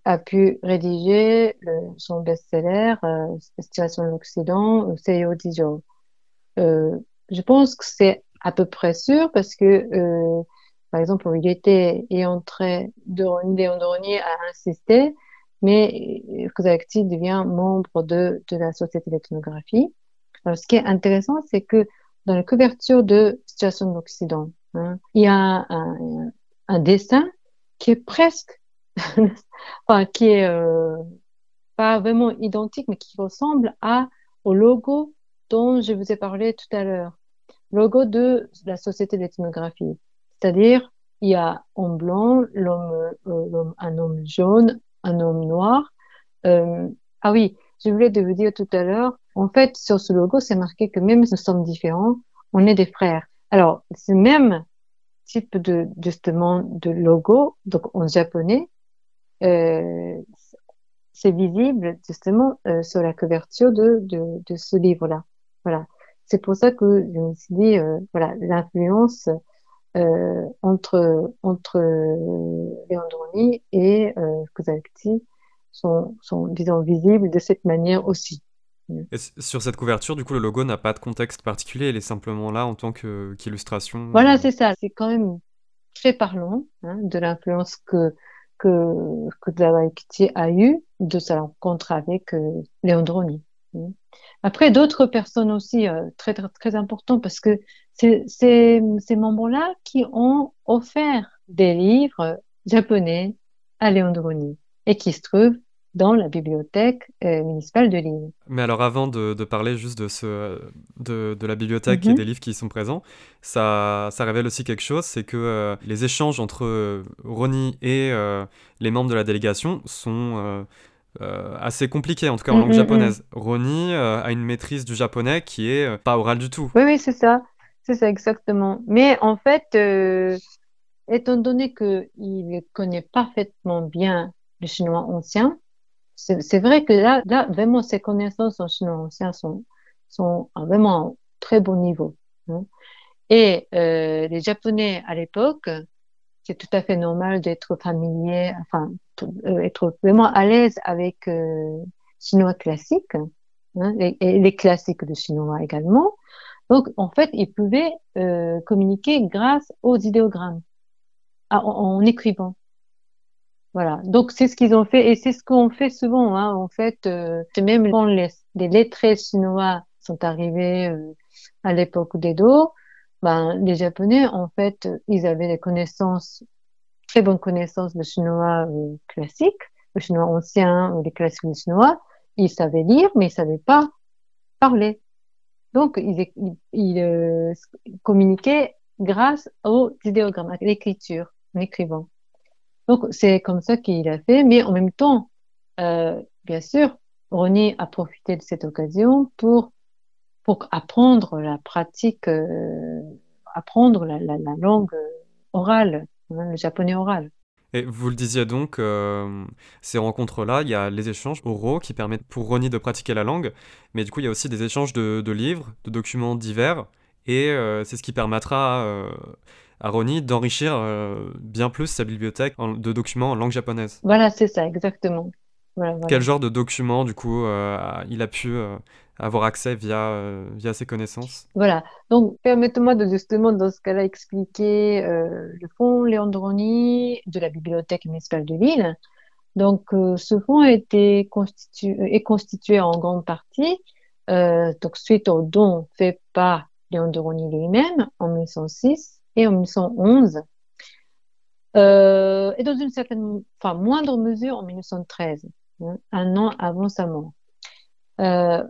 a pu rédiger son best-seller euh, Situation de l'Occident, Seiyo Dijo. Euh, je pense que c'est à peu près sûr parce que, euh, par exemple, il était et entré Léon Doroni a insisté mais Kozakti devient membre de, de la Société d'ethnographie. Alors, ce qui est intéressant, c'est que dans la couverture de Situation de l'Occident, hein, il y a un, un, dessin qui est presque, [LAUGHS] enfin, qui est euh, pas vraiment identique, mais qui ressemble à au logo dont je vous ai parlé tout à l'heure, logo de la Société d'ethnographie. C'est-à-dire, il y a en blanc l'homme, euh, un homme jaune, un homme noir. Euh, ah oui, je voulais te vous dire tout à l'heure, en fait, sur ce logo, c'est marqué que même si nous sommes différents, on est des frères. Alors, ce même type de, justement, de logo, donc en japonais, euh, c'est visible justement euh, sur la couverture de, de, de ce livre-là. Voilà. C'est pour ça que je me suis dit, euh, voilà, l'influence euh, entre entre Leandroni et euh, Kozakti sont, sont, disons, visibles de cette manière aussi. Et sur cette couverture, du coup, le logo n'a pas de contexte particulier, il est simplement là en tant qu'illustration. voilà, c'est ça. C'est quand même très parlant hein, de l'influence que que que a eu de sa rencontre avec euh, Leandroni. Après, d'autres personnes aussi euh, très, très, très importantes parce que c'est ces membres-là qui ont offert des livres japonais à Leandroni et qui se trouvent dans la bibliothèque euh, municipale de Lille. Mais alors avant de, de parler juste de, ce, de, de la bibliothèque et Mhm. des livres qui y sont présents, ça, ça révèle aussi quelque chose, c'est que euh, les échanges entre euh, Ronnie et euh, les membres de la délégation sont euh, assez compliqués, en tout cas en Mm, langue mm, japonaise. Ronnie euh, a une maîtrise du japonais qui est euh, pas orale du tout. Oui, oui, c'est ça. C'est ça exactement. Mais en fait, étant donné qu'il connaît parfaitement bien le chinois ancien, c'est vrai que là, là, vraiment, ses connaissances en chinois ancien sont, sont vraiment un très bon niveau. hein. Et euh, les Japonais à l'époque c'est tout à fait normal d'être familier, enfin, euh, être vraiment à l'aise avec euh, chinois classique hein, et, les classiques de chinois également. Donc, en fait, ils pouvaient euh, communiquer grâce aux idéogrammes, en, écrivant. Voilà. Donc, c'est ce qu'ils ont fait et c'est ce qu'on fait souvent. Hein. En fait, euh, même quand les, les lettrés chinois sont arrivés euh, à l'époque d'Edo, ben, les Japonais, en fait, ils avaient des connaissances, très bonnes connaissances de chinois euh, classique, le chinois ancien, les classiques du chinois. Ils savaient lire, mais ils savaient pas parler. Donc, ils, ils, euh, communiquaient grâce aux idéogrammes, à l'écriture, en écrivant. Donc, c'est comme ça qu'il a fait, mais en même temps, euh, bien sûr, Ronnie a profité de cette occasion pour pour apprendre la pratique, euh, apprendre la, la, la langue orale, hein, le japonais oral. Et vous le disiez donc, euh, ces rencontres-là, il y a les échanges oraux qui permettent pour Ronnie de pratiquer la langue, mais du coup il y a aussi des échanges de, livres, de documents divers, et c'est ce qui permettra à Ronnie d'enrichir bien plus sa bibliothèque de documents en langue japonaise. Voilà, c'est ça, exactement. Quel genre de documents, du coup, il a pu avoir accès via, euh, via ses connaissances? Voilà. Donc, permettez-moi de justement, dans ce cas-là, expliquer euh, le fonds Léandroni de la Bibliothèque municipale de Lille. Donc, euh, ce fonds a été constitué, est constitué en grande partie donc suite au don fait par Léandroni lui-même en 1906 et en 1911. et dans une certaine, enfin moindre mesure en 1913, hein, un an avant sa mort. Euh,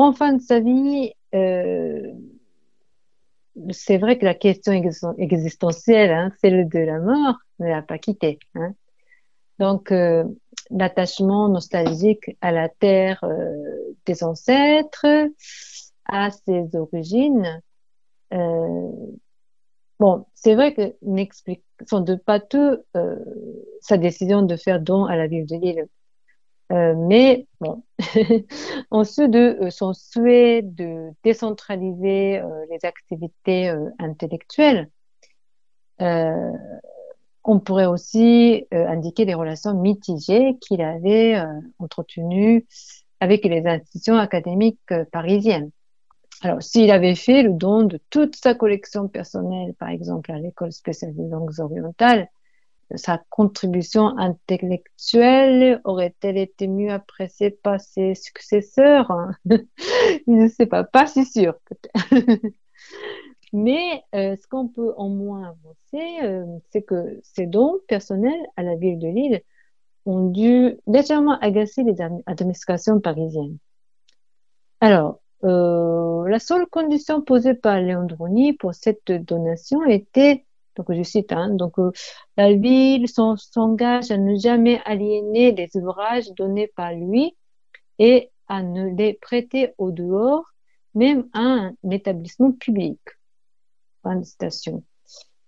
en fin de sa vie, euh, c'est vrai que la question existentielle, hein, celle de la mort, ne l'a pas quitté. Hein. Donc, euh, l'attachement nostalgique à la terre euh, des ancêtres, à ses origines. Bon, c'est vrai que n'explique sans de pas tout sa décision de faire don à la ville de Lille euh, mais bon, [LAUGHS] en ce de euh, son souhait de décentraliser euh, les activités intellectuelles, on pourrait aussi indiquer les relations mitigées qu'il avait entretenues avec les institutions académiques parisiennes. Alors, s'il avait fait le don de toute sa collection personnelle, par exemple à l'école spéciale des langues orientales, sa contribution intellectuelle aurait-elle été mieux appréciée par ses successeurs [LAUGHS] Je ne sais pas, pas si sûr. [LAUGHS] Mais euh, ce qu'on peut en moins avancer, euh, c'est que ces dons personnels à la ville de Lille ont dû légèrement agacer les administrations parisiennes. Alors, euh, la seule condition posée par Léandroni pour cette donation était donc, je cite, hein, donc, euh, la ville s'engage à ne jamais aliéner les ouvrages donnés par lui et à ne les prêter au dehors, même à un établissement public. Fin de citation.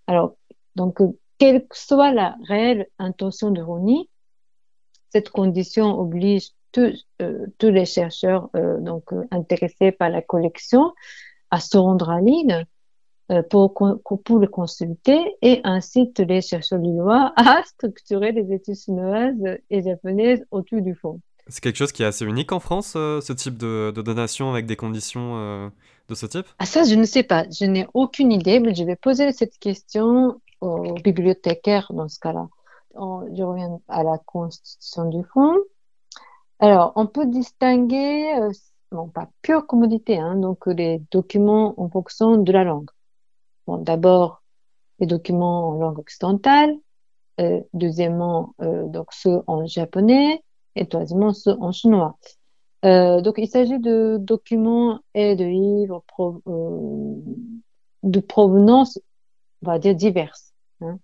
Alors, donc, euh, quelle que soit la réelle intention de Rony, cette condition oblige tous, euh, tous les chercheurs donc intéressés par la collection à se rendre Lille euh, pour, pour le consulter et incite les chercheurs lillois [LAUGHS] à structurer les études chinoises et japonaises autour du fond. C'est quelque chose qui est assez unique en France, euh, ce type de, donation avec des conditions euh, de ce type? Ah ça, je ne sais pas. Je n'ai aucune idée, mais je vais poser cette question aux bibliothécaires dans ce cas-là. Je reviens à la constitution du fonds. Alors, on peut distinguer, non pas pure commodité, hein, donc les documents en fonction de la langue. Bon, d'abord, les documents en langue occidentale, euh, deuxièmement, euh, donc ceux en japonais, et troisièmement, ceux en chinois. Euh, donc, il s'agit de documents et de livres euh, de provenance, on va dire, diverses. Hein.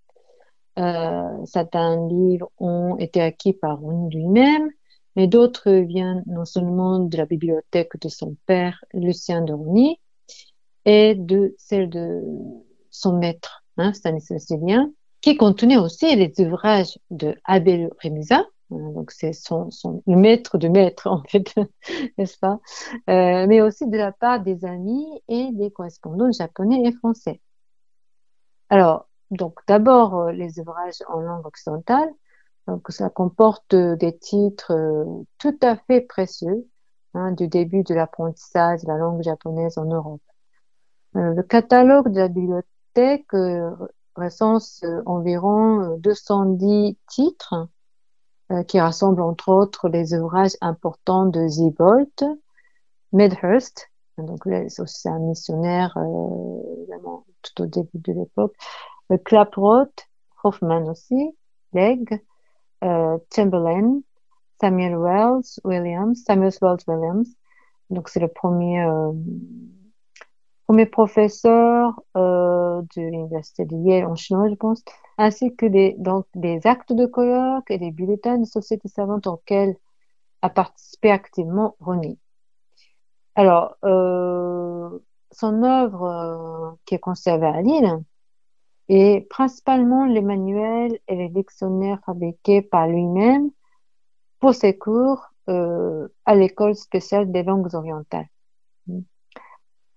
Euh, certains livres ont été acquis par lui-même, mais d'autres viennent non seulement de la bibliothèque de son père, Lucien de Rony, et de celle de son maître, hein, Stanislas Julien, qui contenait aussi les ouvrages de Abel Remusa, hein, donc c'est son, maître de maître en fait, [LAUGHS] n'est-ce pas euh, Mais aussi de la part des amis et des correspondants japonais et français. Alors, donc d'abord les ouvrages en langue occidentale. Donc ça comporte des titres tout à fait précieux hein, du début de l'apprentissage de la langue japonaise en Europe. le catalogue de la bibliothèque recense environ 210 titres qui rassemblent entre autres les ouvrages importants de Ziebolt, Medhurst, donc c'est un missionnaire euh, tout au début de l'époque, euh, Klaproth, Hoffman aussi, Legg, euh, Chamberlain, Samuel Wells Williams, Samuel Wells Williams. Donc c'est le premier euh, premier professeur euh, de l'université de Yale en chinois, je pense, ainsi que des donc des actes de colloque et des bulletins de société savante auxquels a participé activement Ronnie. Alors, euh, son œuvre euh, qui est conservée à Lille est principalement les manuels et les dictionnaires fabriqués par lui-même pour ses cours euh, à l'école spéciale des langues orientales.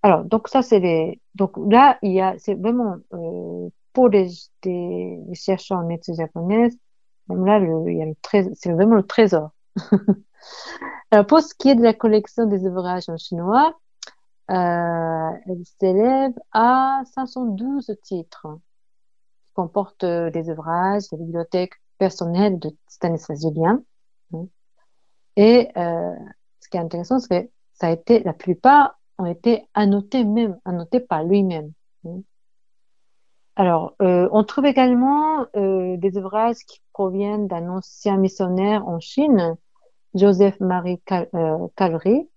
Alors, donc ça, c'est les... Donc là, il y a... C'est vraiment... pour les, des, chercheurs en études japonaises, là, il y a le c'est vraiment le trésor. [LAUGHS] Alors, pour ce qui est de la collection des ouvrages en chinois, euh, elle s'élève à 512 titres qui comportent euh, des ouvrages de la bibliothèque personnelle de Stanislas Julien. Et euh, ce qui est intéressant, c'est que la plupart ont été annotés même, annotés par lui-même. Alors, euh, on trouve également des ouvrages qui proviennent d'un ancien missionnaire en Chine, Joseph-Marie euh, Calry,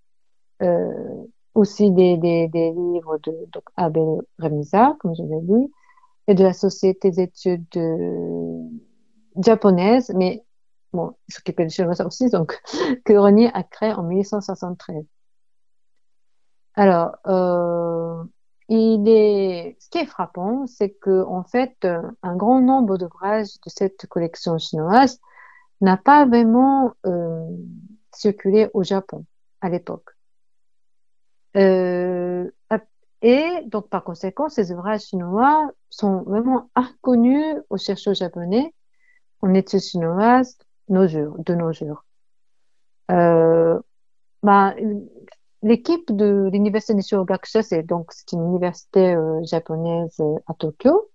aussi des, des, des, livres de Abel Remisa, comme je l'ai dit, et de la Société d'études japonaise, mais bon, s'occupait de chinois aussi, donc, [LAUGHS] que Renier a créé en 1873. Alors, euh, il est, ce qui est frappant, c'est que, en fait, un grand nombre d'ouvrages de cette collection chinoise n'a pas vraiment euh, circulé au Japon à l'époque. Euh, et donc, par conséquent, ces ouvrages chinois sont vraiment inconnus aux chercheurs japonais en études chinoises de nos jours. Euh, bah, L'équipe de l'université Nishio Gakusha, c'est donc c'est une université euh, japonaise euh, à Tokyo.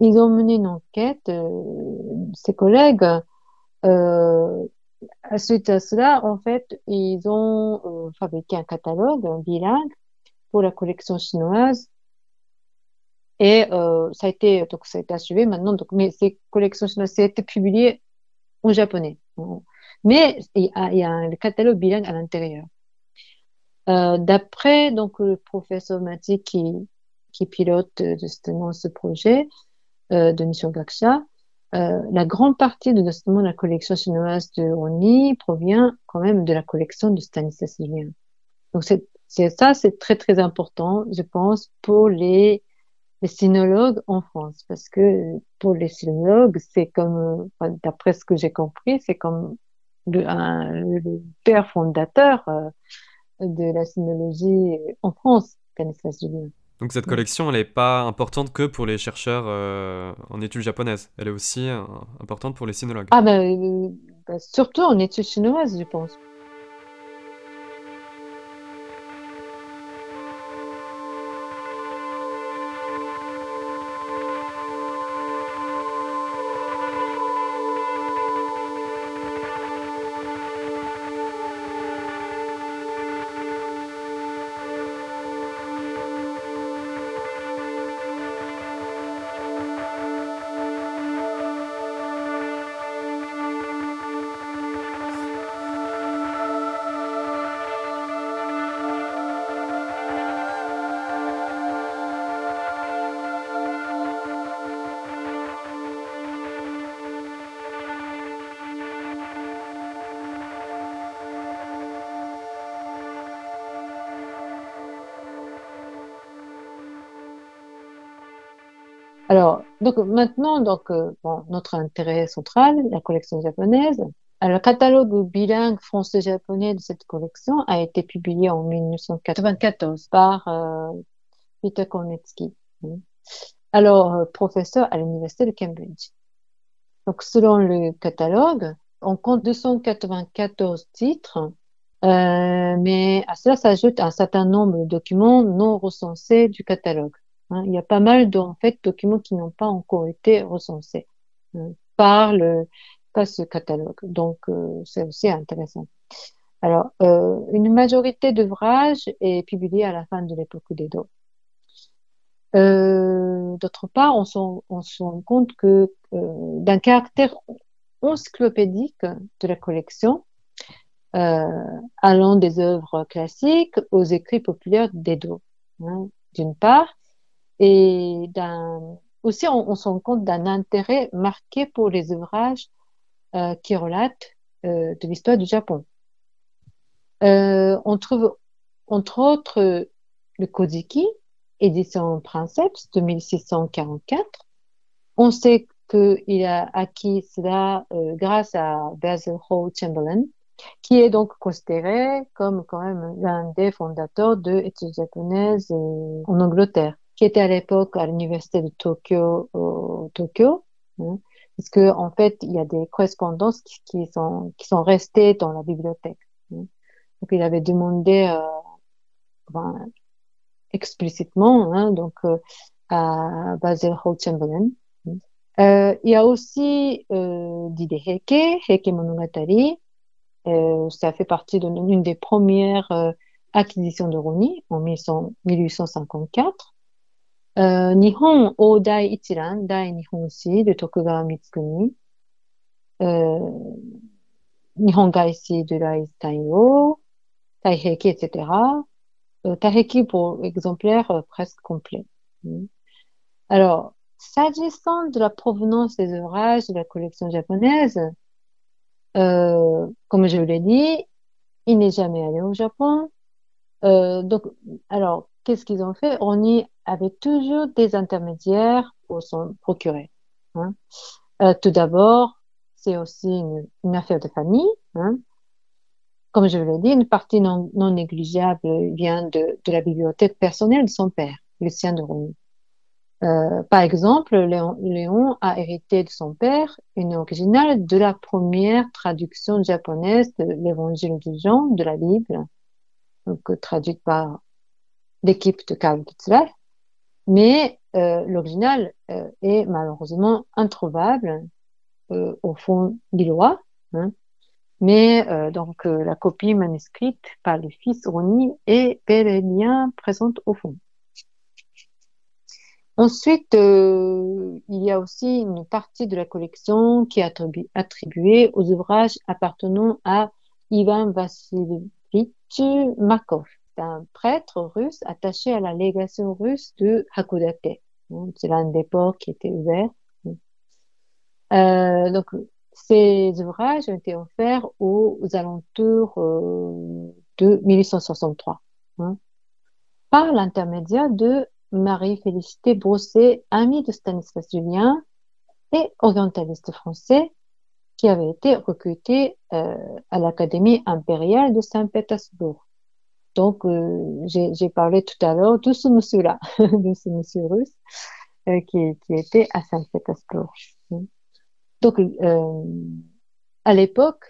Ils ont mené une enquête, ses collègues, suite à cela, en fait, ils ont fabriqué un catalogue bilingue pour la collection chinoise. Et euh, ça a été donc ça a été achevé maintenant. Donc, mais ces collections chinoises, été publié en japonais. Mais il y a, un catalogue bilingue à l'intérieur. Euh, D'après donc le professeur Mati qui pilote euh, justement ce projet de Mission Gaksha, la grande partie de justement la collection chinoise de Roni provient quand même de la collection de Stanislas Julien. Donc c'est ça, c'est très très important, je pense, pour les, les sinologues en France, parce que pour les sinologues, c'est comme, d'après ce que j'ai compris, c'est comme le, un, le, père fondateur euh, de la sinologie en France, Stanislas Julien. Donc cette collection, elle n'est pas importante que pour les chercheurs euh, en études japonaises. Elle est aussi euh, importante pour les sinologues. Ah ben, bah, surtout en études chinoises, je pense. Donc maintenant, donc, euh, notre intérêt central, la collection japonaise. Le catalogue bilingue français-japonais de cette collection a été publié en 1994 par euh, Peter Kornetsky. alors professeur à l'université de Cambridge. Donc, selon le catalogue, on compte 294 titres, euh, mais à cela s'ajoute un certain nombre de documents non recensés du catalogue. Hein. Il y a pas mal de documents qui n'ont pas encore été recensés euh, par, ce catalogue. Donc, euh, c'est aussi intéressant. Alors, euh, une majorité d'ouvrages est publiée à la fin de l'époque d'Edo. D'autre part, on, se rend compte que d'un caractère encyclopédique de la collection, allant des œuvres classiques aux écrits populaires d'Edo, hein, d'une part, et aussi on, se rend compte d'un intérêt marqué pour les ouvrages euh, qui relatent euh, de l'histoire du Japon. Euh, on trouve entre autres le Koziki, édition Princeps de 1644. On sait qu'il a acquis cela grâce à Basil Hall Chamberlain, qui est donc considéré comme quand même l'un des fondateurs de l'étude japonaise en Angleterre, qui était à l'époque à l'université de Tokyo, au Tokyo, hein, parce que en fait il y a des correspondances qui, sont qui sont restées dans la bibliothèque. Hein. Donc il avait demandé euh, enfin, explicitement hein, donc euh, à Basil Hall Chamberlain euh, il y a aussi euh, d'idées Heike, Heike Monogatari. Euh, ça fait partie d'une des premières euh, acquisitions de Roni en 1854. Euh, Nihon Odai Ichiran, Dai Nihon Si de Tokugawa Mitsukuni. Euh, Nihon Gaisi de Rai Tairo, Taiheki, etc. Taiheki pour exemplaire presque complet. Alors, S'agissant de la provenance des ouvrages de la collection japonaise, euh, comme je l'ai dit, il n'est jamais allé au Japon. Euh, donc, alors, qu'est-ce qu'ils ont fait? On y avait toujours des intermédiaires pour s'en procurer. Hein. Euh, tout d'abord, c'est aussi une, affaire de famille. Hein. Comme je l'ai dit, une partie non, négligeable vient de, la bibliothèque personnelle de son père, Lucien de Rony. Euh, par exemple, Léon, Léon, a hérité de son père une originale de la première traduction japonaise de l'évangile de Jean de la Bible, donc euh, traduite par l'équipe de Karl Kitzler. Mais euh, l'original euh, est malheureusement introuvable euh, au fond lillois. Hein. Mais donc la copie manuscrite par le fils Roni est bel et présente au fond. Ensuite, il y a aussi une partie de la collection qui est attribu attribuée aux ouvrages appartenant à Ivan Vassilievitch Markov. Un prêtre russe attaché à la légation russe de Hakodate. C'est l'un des ports qui était ouvert. Euh, donc, ces ouvrages ont été offerts aux, alentours euh, de 1863 hein, par l'intermédiaire de Marie-Félicité Brossé, amie de Stanislas Julien et orientaliste français, qui avait été recruté euh, à l'Académie impériale de Saint-Pétersbourg. Donc, euh, j'ai parlé tout à l'heure de ce monsieur-là, [LAUGHS] de ce monsieur russe euh, qui, qui, était à Saint-Pétersbourg. Donc, euh, à l'époque,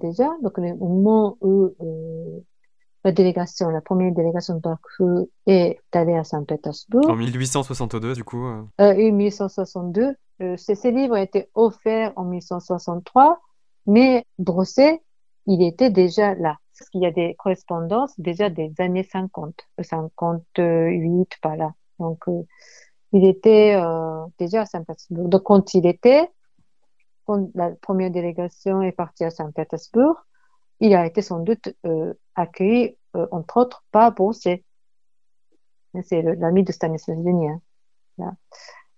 déjà, donc au moment où la délégation, la première délégation de Baku est allée à Saint-Pétersbourg. En 1862, du coup. Euh, 1862. Euh, ces, livres été offerts en 1863, mais Brossé, il était déjà là. Parce qu'il y a des correspondances déjà des années 50, 58 par là. Donc, euh, il était euh, déjà à Saint-Pétersbourg. Donc, quand il était, quand la première délégation est partie à Saint-Pétersbourg, il a été sans doute euh, accueilli, entre autres, par Brossé. C'est l'ami de Stanislas Denis. Hein.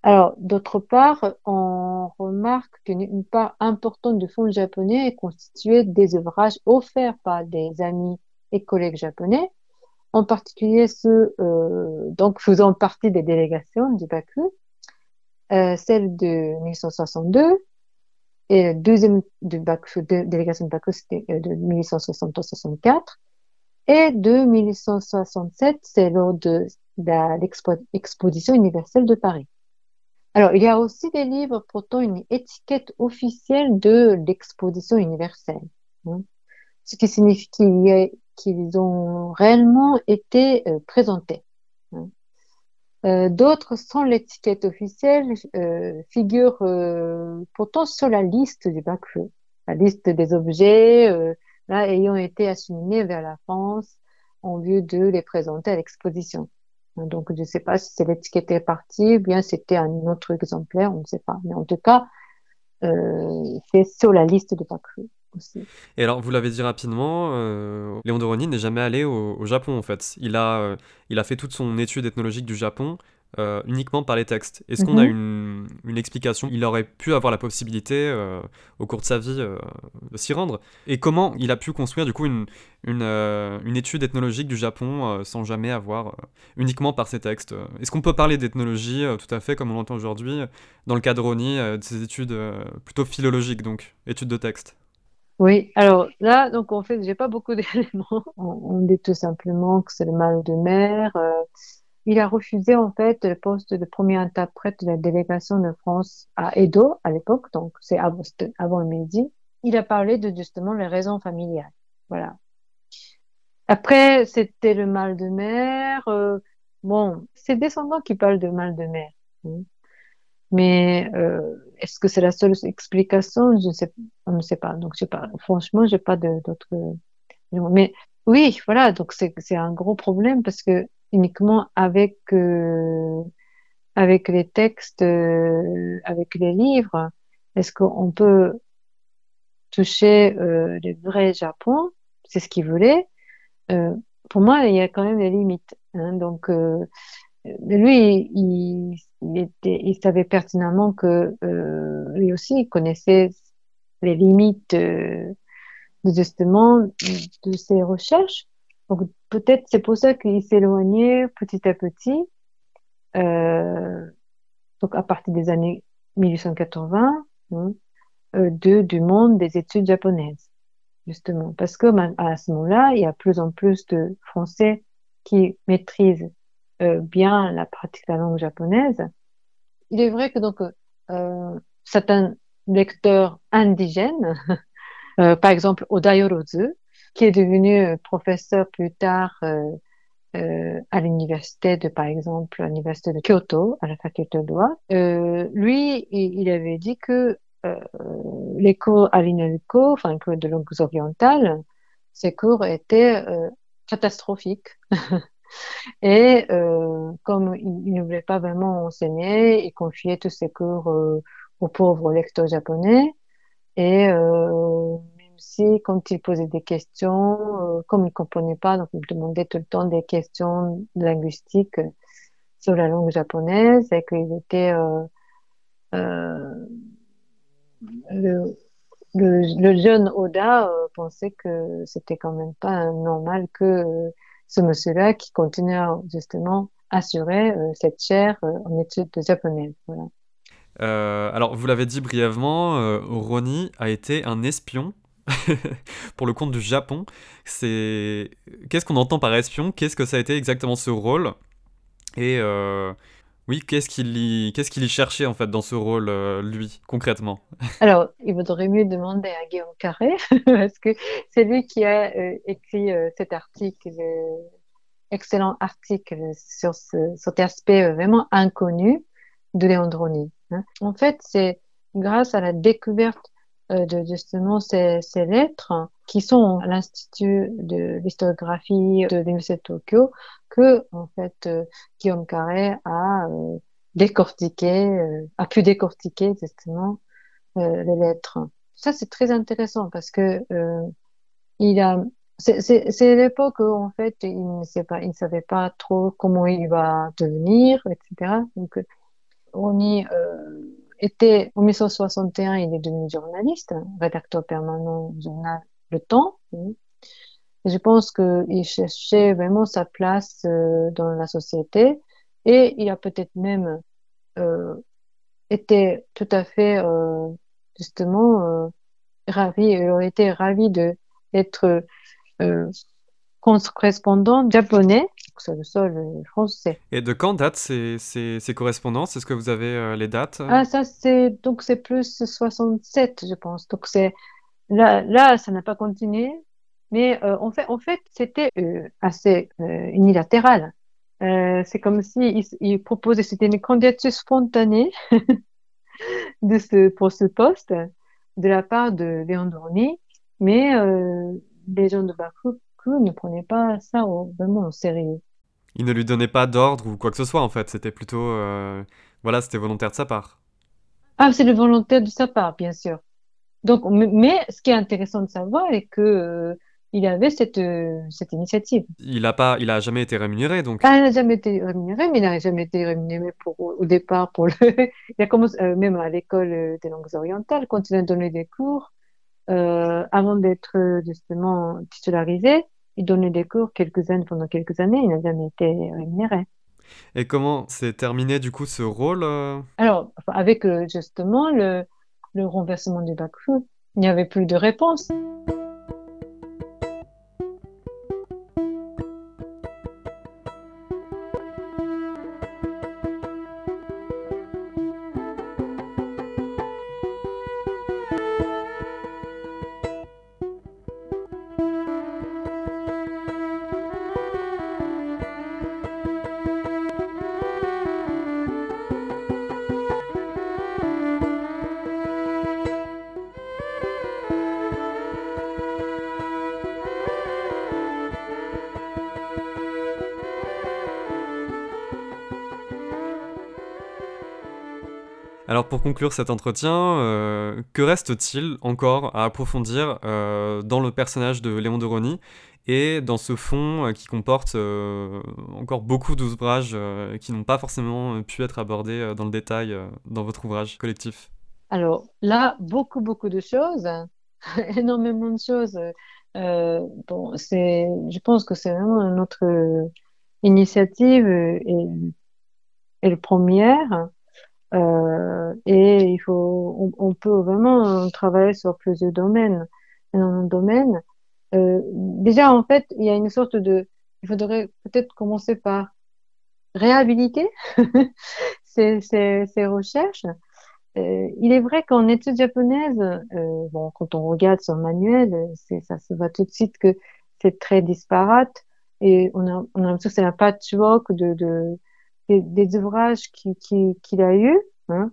Alors, d'autre part, on remarque qu'une part importante du fonds japonais est constituée des ouvrages offerts par des amis et collègues japonais, en particulier ceux euh, donc faisant partie des délégations du Baku, euh, celle de 1962, et la deuxième délégation de Baku, c'était de 1863-64. Et de 1867, c'est lors de l'exposition universelle de Paris. Alors, il y a aussi des livres portant une étiquette officielle de l'exposition universelle. Hein. ce qui signifie qu'ils ont réellement été euh, présentés. Hein. Euh, d'autres, sans l'étiquette officielle, euh, figurent pourtant sur la liste du bac la liste des objets ayant été acheminés vers la France en vue de les présenter à l'exposition. Donc, je ne sais pas si c'est l'étiquette est partie, ou bien c'était un autre exemplaire, on ne sait pas. Mais en tout cas, euh, c'est sur la liste de Bakru aussi. Et alors, vous l'avez dit rapidement, euh, Léon de n'est jamais allé au, au, Japon, en fait. Il a, euh, il a fait toute son étude ethnologique du Japon euh, uniquement par les textes. Est-ce qu'on a mhm. une, explication? Il aurait pu avoir la possibilité, euh, au cours de sa vie, euh, de s'y rendre. Et comment il a pu construire, du coup, une, une, étude ethnologique du Japon sans jamais avoir, uniquement par ses textes? Est-ce qu'on peut parler d'ethnologie, tout à fait, comme on l'entend aujourd'hui, dans le cadre Roni, de ces études plutôt philologiques, donc, études de texte oui, alors là, donc en fait, j'ai pas beaucoup [LAUGHS] d'éléments. On, dit tout simplement que c'est le mal de mer. Il a refusé en fait le poste de premier interprète de la délégation de France à Edo à l'époque, donc c'est avant, le midi. Il a parlé de justement les raisons familiales. Voilà. Après, c'était le mal de mer. Euh, bon, c'est descendants qui parlent de mal de mer. Hein. Mais euh, est-ce que c'est la seule explication? Je ne sais, on ne sait pas. Donc, je sais. Franchement, j'ai pas d'autres. Mais oui, voilà. Donc, c'est un gros problème parce que uniquement avec euh, avec les textes, euh, avec les livres. Est-ce qu'on peut toucher euh, le vrai Japon? C'est ce qu'il voulait. Euh, pour moi, il y a quand même des limites. Hein, donc, euh, lui, il, était, il savait pertinemment que lui aussi, il connaissait les limites justement de ses recherches. Donc peut-être c'est pour ça qu'il s'éloignait petit à petit. Euh, donc à partir des années 1880, hein, euh, de, du monde des études japonaises, justement. Parce que à ce moment-là, il y a plus en plus de Français qui maîtrisent euh, bien la pratique de la langue japonaise. Il est vrai que donc euh, certains lecteurs indigènes, [LAUGHS] euh, par exemple Oda Yorozu, qui est devenu euh, professeur plus tard euh, euh, à l'université de, par exemple, l'université de Kyoto, à la faculté de droit. Euh, lui, il, avait dit que euh, les cours à l'INELCO, enfin, cours de langues orientales, ces cours étaient catastrophiques. [LAUGHS] Et comme il, il, ne voulait pas vraiment enseigner, il confiait tous ses cours aux pauvres lecteurs japonais. Et aussi, quand il posait des questions, euh, comme il comprenait pas, donc il demandait tout le temps des questions linguistiques euh, sur la langue japonaise et qu'il était euh, euh, le, jeune Oda euh, pensait que c'était quand même pas normal que ce monsieur-là qui continuait à justement assurer cette chaire en études japonaises. Voilà. alors, vous l'avez dit brièvement, Roni a été un espion [LAUGHS] pour le compte du Japon. C'est qu'est-ce qu'on entend par espion? Qu'est-ce que ça a été exactement ce rôle? Et euh, oui, qu'est-ce qu'il y qu'est-ce qu'il y cherchait en fait dans ce rôle, euh, lui, concrètement? [LAUGHS] Alors, il vaudrait mieux demander à Guillaume Carré [LAUGHS] parce que c'est lui qui a euh, écrit cet article, excellent article sur ce, cet aspect vraiment inconnu de Léandroni. Hein. En fait, c'est grâce à la découverte de justement ces, lettres qui sont à l'Institut de l'historiographie de l'Université de Tokyo que en fait euh, Guillaume Carré a euh, décortiqué, a pu décortiquer justement les lettres. Ça c'est très intéressant parce que il a c'est l'époque où en fait il ne sait pas, il ne savait pas trop comment il va devenir, etc. Donc on y euh, était, en 1961, il est devenu journaliste, rédacteur permanent du journal Le Temps. Je pense qu'il cherchait vraiment sa place euh, dans la société et il a peut-être même euh, été tout à fait euh, justement ravi, il aurait été ravi d'être correspondants japonais sur le sol français. Et de quand datent ces, ces, ces correspondances? Est-ce que vous avez les dates Ah, ça, c'est donc c'est plus 67, je pense. Donc, c'est là, là, ça n'a pas continué. Mais euh, en fait, en fait c'était euh, assez euh, unilatéral. c'est comme si il, proposait, c'était une candidature spontanée [LAUGHS] de ce, pour ce poste de la part de Léon Dorny, mais les gens de Bakou ne prenaient pas ça vraiment au sérieux. Il ne lui donnait pas d'ordre ou quoi que ce soit en fait, c'était plutôt, voilà, c'était volontaire de sa part. Ah, c'est le volontaire de sa part, bien sûr. Donc, mais ce qui est intéressant de savoir est que il avait cette, euh, cette initiative. Il n'a pas, il a jamais été rémunéré donc. Ah, il n'a jamais été rémunéré, mais il n'a jamais été rémunéré pour au départ pour le. [LAUGHS] il a commencé euh, même à l'école euh, des langues orientales, quand il a donné des cours, euh, avant d'être justement titularisé, il donnait des cours quelques années pendant quelques années, il n'a jamais été rémunéré. Et comment s'est terminé du coup ce rôle Alors, avec justement le, le renversement du bac il n'y avait plus de réponse. Pour conclure cet entretien, euh, que reste-t-il encore à approfondir euh, dans le personnage de Léon de Rony et dans ce fond euh, qui comporte encore beaucoup d'ouvrages qui n'ont pas forcément pu être abordés dans le détail dans votre ouvrage collectif? Alors là, beaucoup, beaucoup de choses, [LAUGHS] énormément de choses. bon, je pense que c'est vraiment notre initiative et, et le première. Euh, et il faut, on, peut vraiment travailler sur plusieurs domaines. Dans un domaine, euh, déjà en fait, il y a une sorte de, il faudrait peut-être commencer par réhabiliter [LAUGHS] ces, ces, ces, recherches. Euh, il est vrai qu'en études japonaises, euh, bon, quand on regarde son manuel, ça se voit tout de suite que c'est très disparate et on a, on a l'impression que c'est un patchwork de, de des, ouvrages qu'il qui, qu'il a eu. Hein.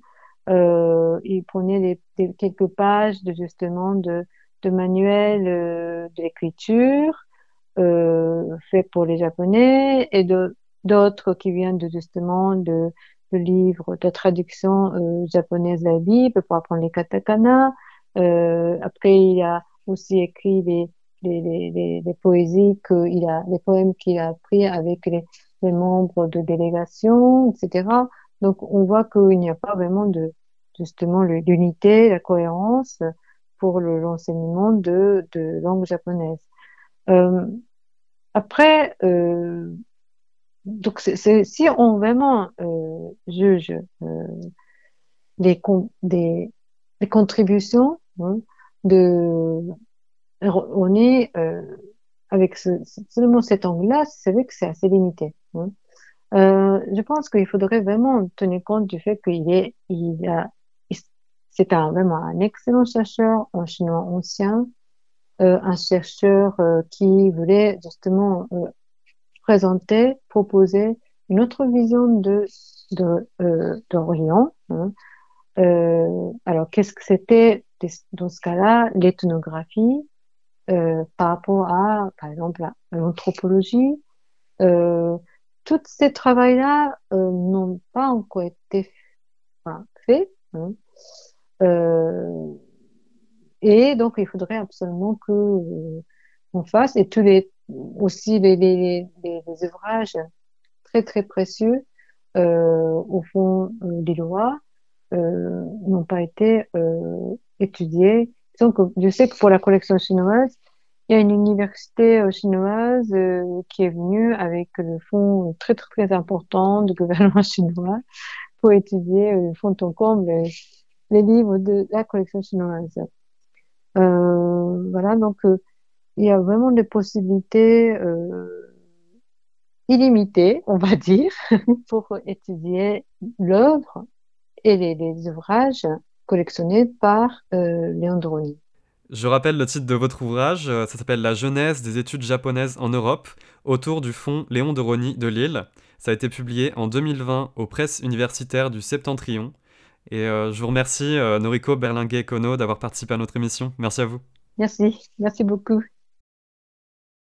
Euh, il prenait des, quelques pages de justement de, manuels euh, euh, fait pour les Japonais et d'autres qui viennent de justement de, livres de traduction euh, japonaise de la Bible pour apprendre les katakana. Après, il a aussi écrit les, poésies qu'il les poèmes qu'il a appris avec les, les membres de délégation, etc. Donc, on voit qu'il n'y a pas vraiment de, justement, l'unité, la cohérence pour l'enseignement de, de langue japonaise. Euh, après, euh, donc si on vraiment euh, juge des, contributions hein, on est avec seulement cet angle-là, c'est vrai que c'est assez limité. Euh, je pense qu'il faudrait vraiment tenir compte du fait qu'il est, il a, c'est un, vraiment un excellent chercheur en chinois ancien, euh, un chercheur euh, qui voulait justement présenter, proposer une autre vision de de d'Orient. Hein. alors qu'est-ce que c'était dans ce cas-là l'ethnographie par rapport à, par exemple, l'anthropologie, tous ces travaux-là euh, n'ont pas encore été faits. Hein. Euh, et donc, il faudrait absolument que euh, on fasse, et tous les aussi les, les, ouvrages très très précieux au fond des lois n'ont pas été étudiés. Donc, je sais que pour la collection chinoise, il y a une université euh, chinoise euh, qui est venue avec le fonds très très important du gouvernement [LAUGHS] chinois pour étudier euh, le fond en comble les, livres de la collection chinoise. Euh, voilà, donc il y a vraiment des possibilités illimitées, on va [LAUGHS] dire, pour étudier l'œuvre et les, ouvrages collectionnés par Léon Droni. Je rappelle le titre de votre ouvrage, euh, ça s'appelle La jeunesse des études japonaises en Europe, autour du fonds Léon de Rony de Lille. Ça a été publié en 2020 aux presses universitaires du Septentrion. Et euh, je vous remercie, Noriko Berlinguet-Kono, d'avoir participé à notre émission. Merci à vous. Merci, merci beaucoup.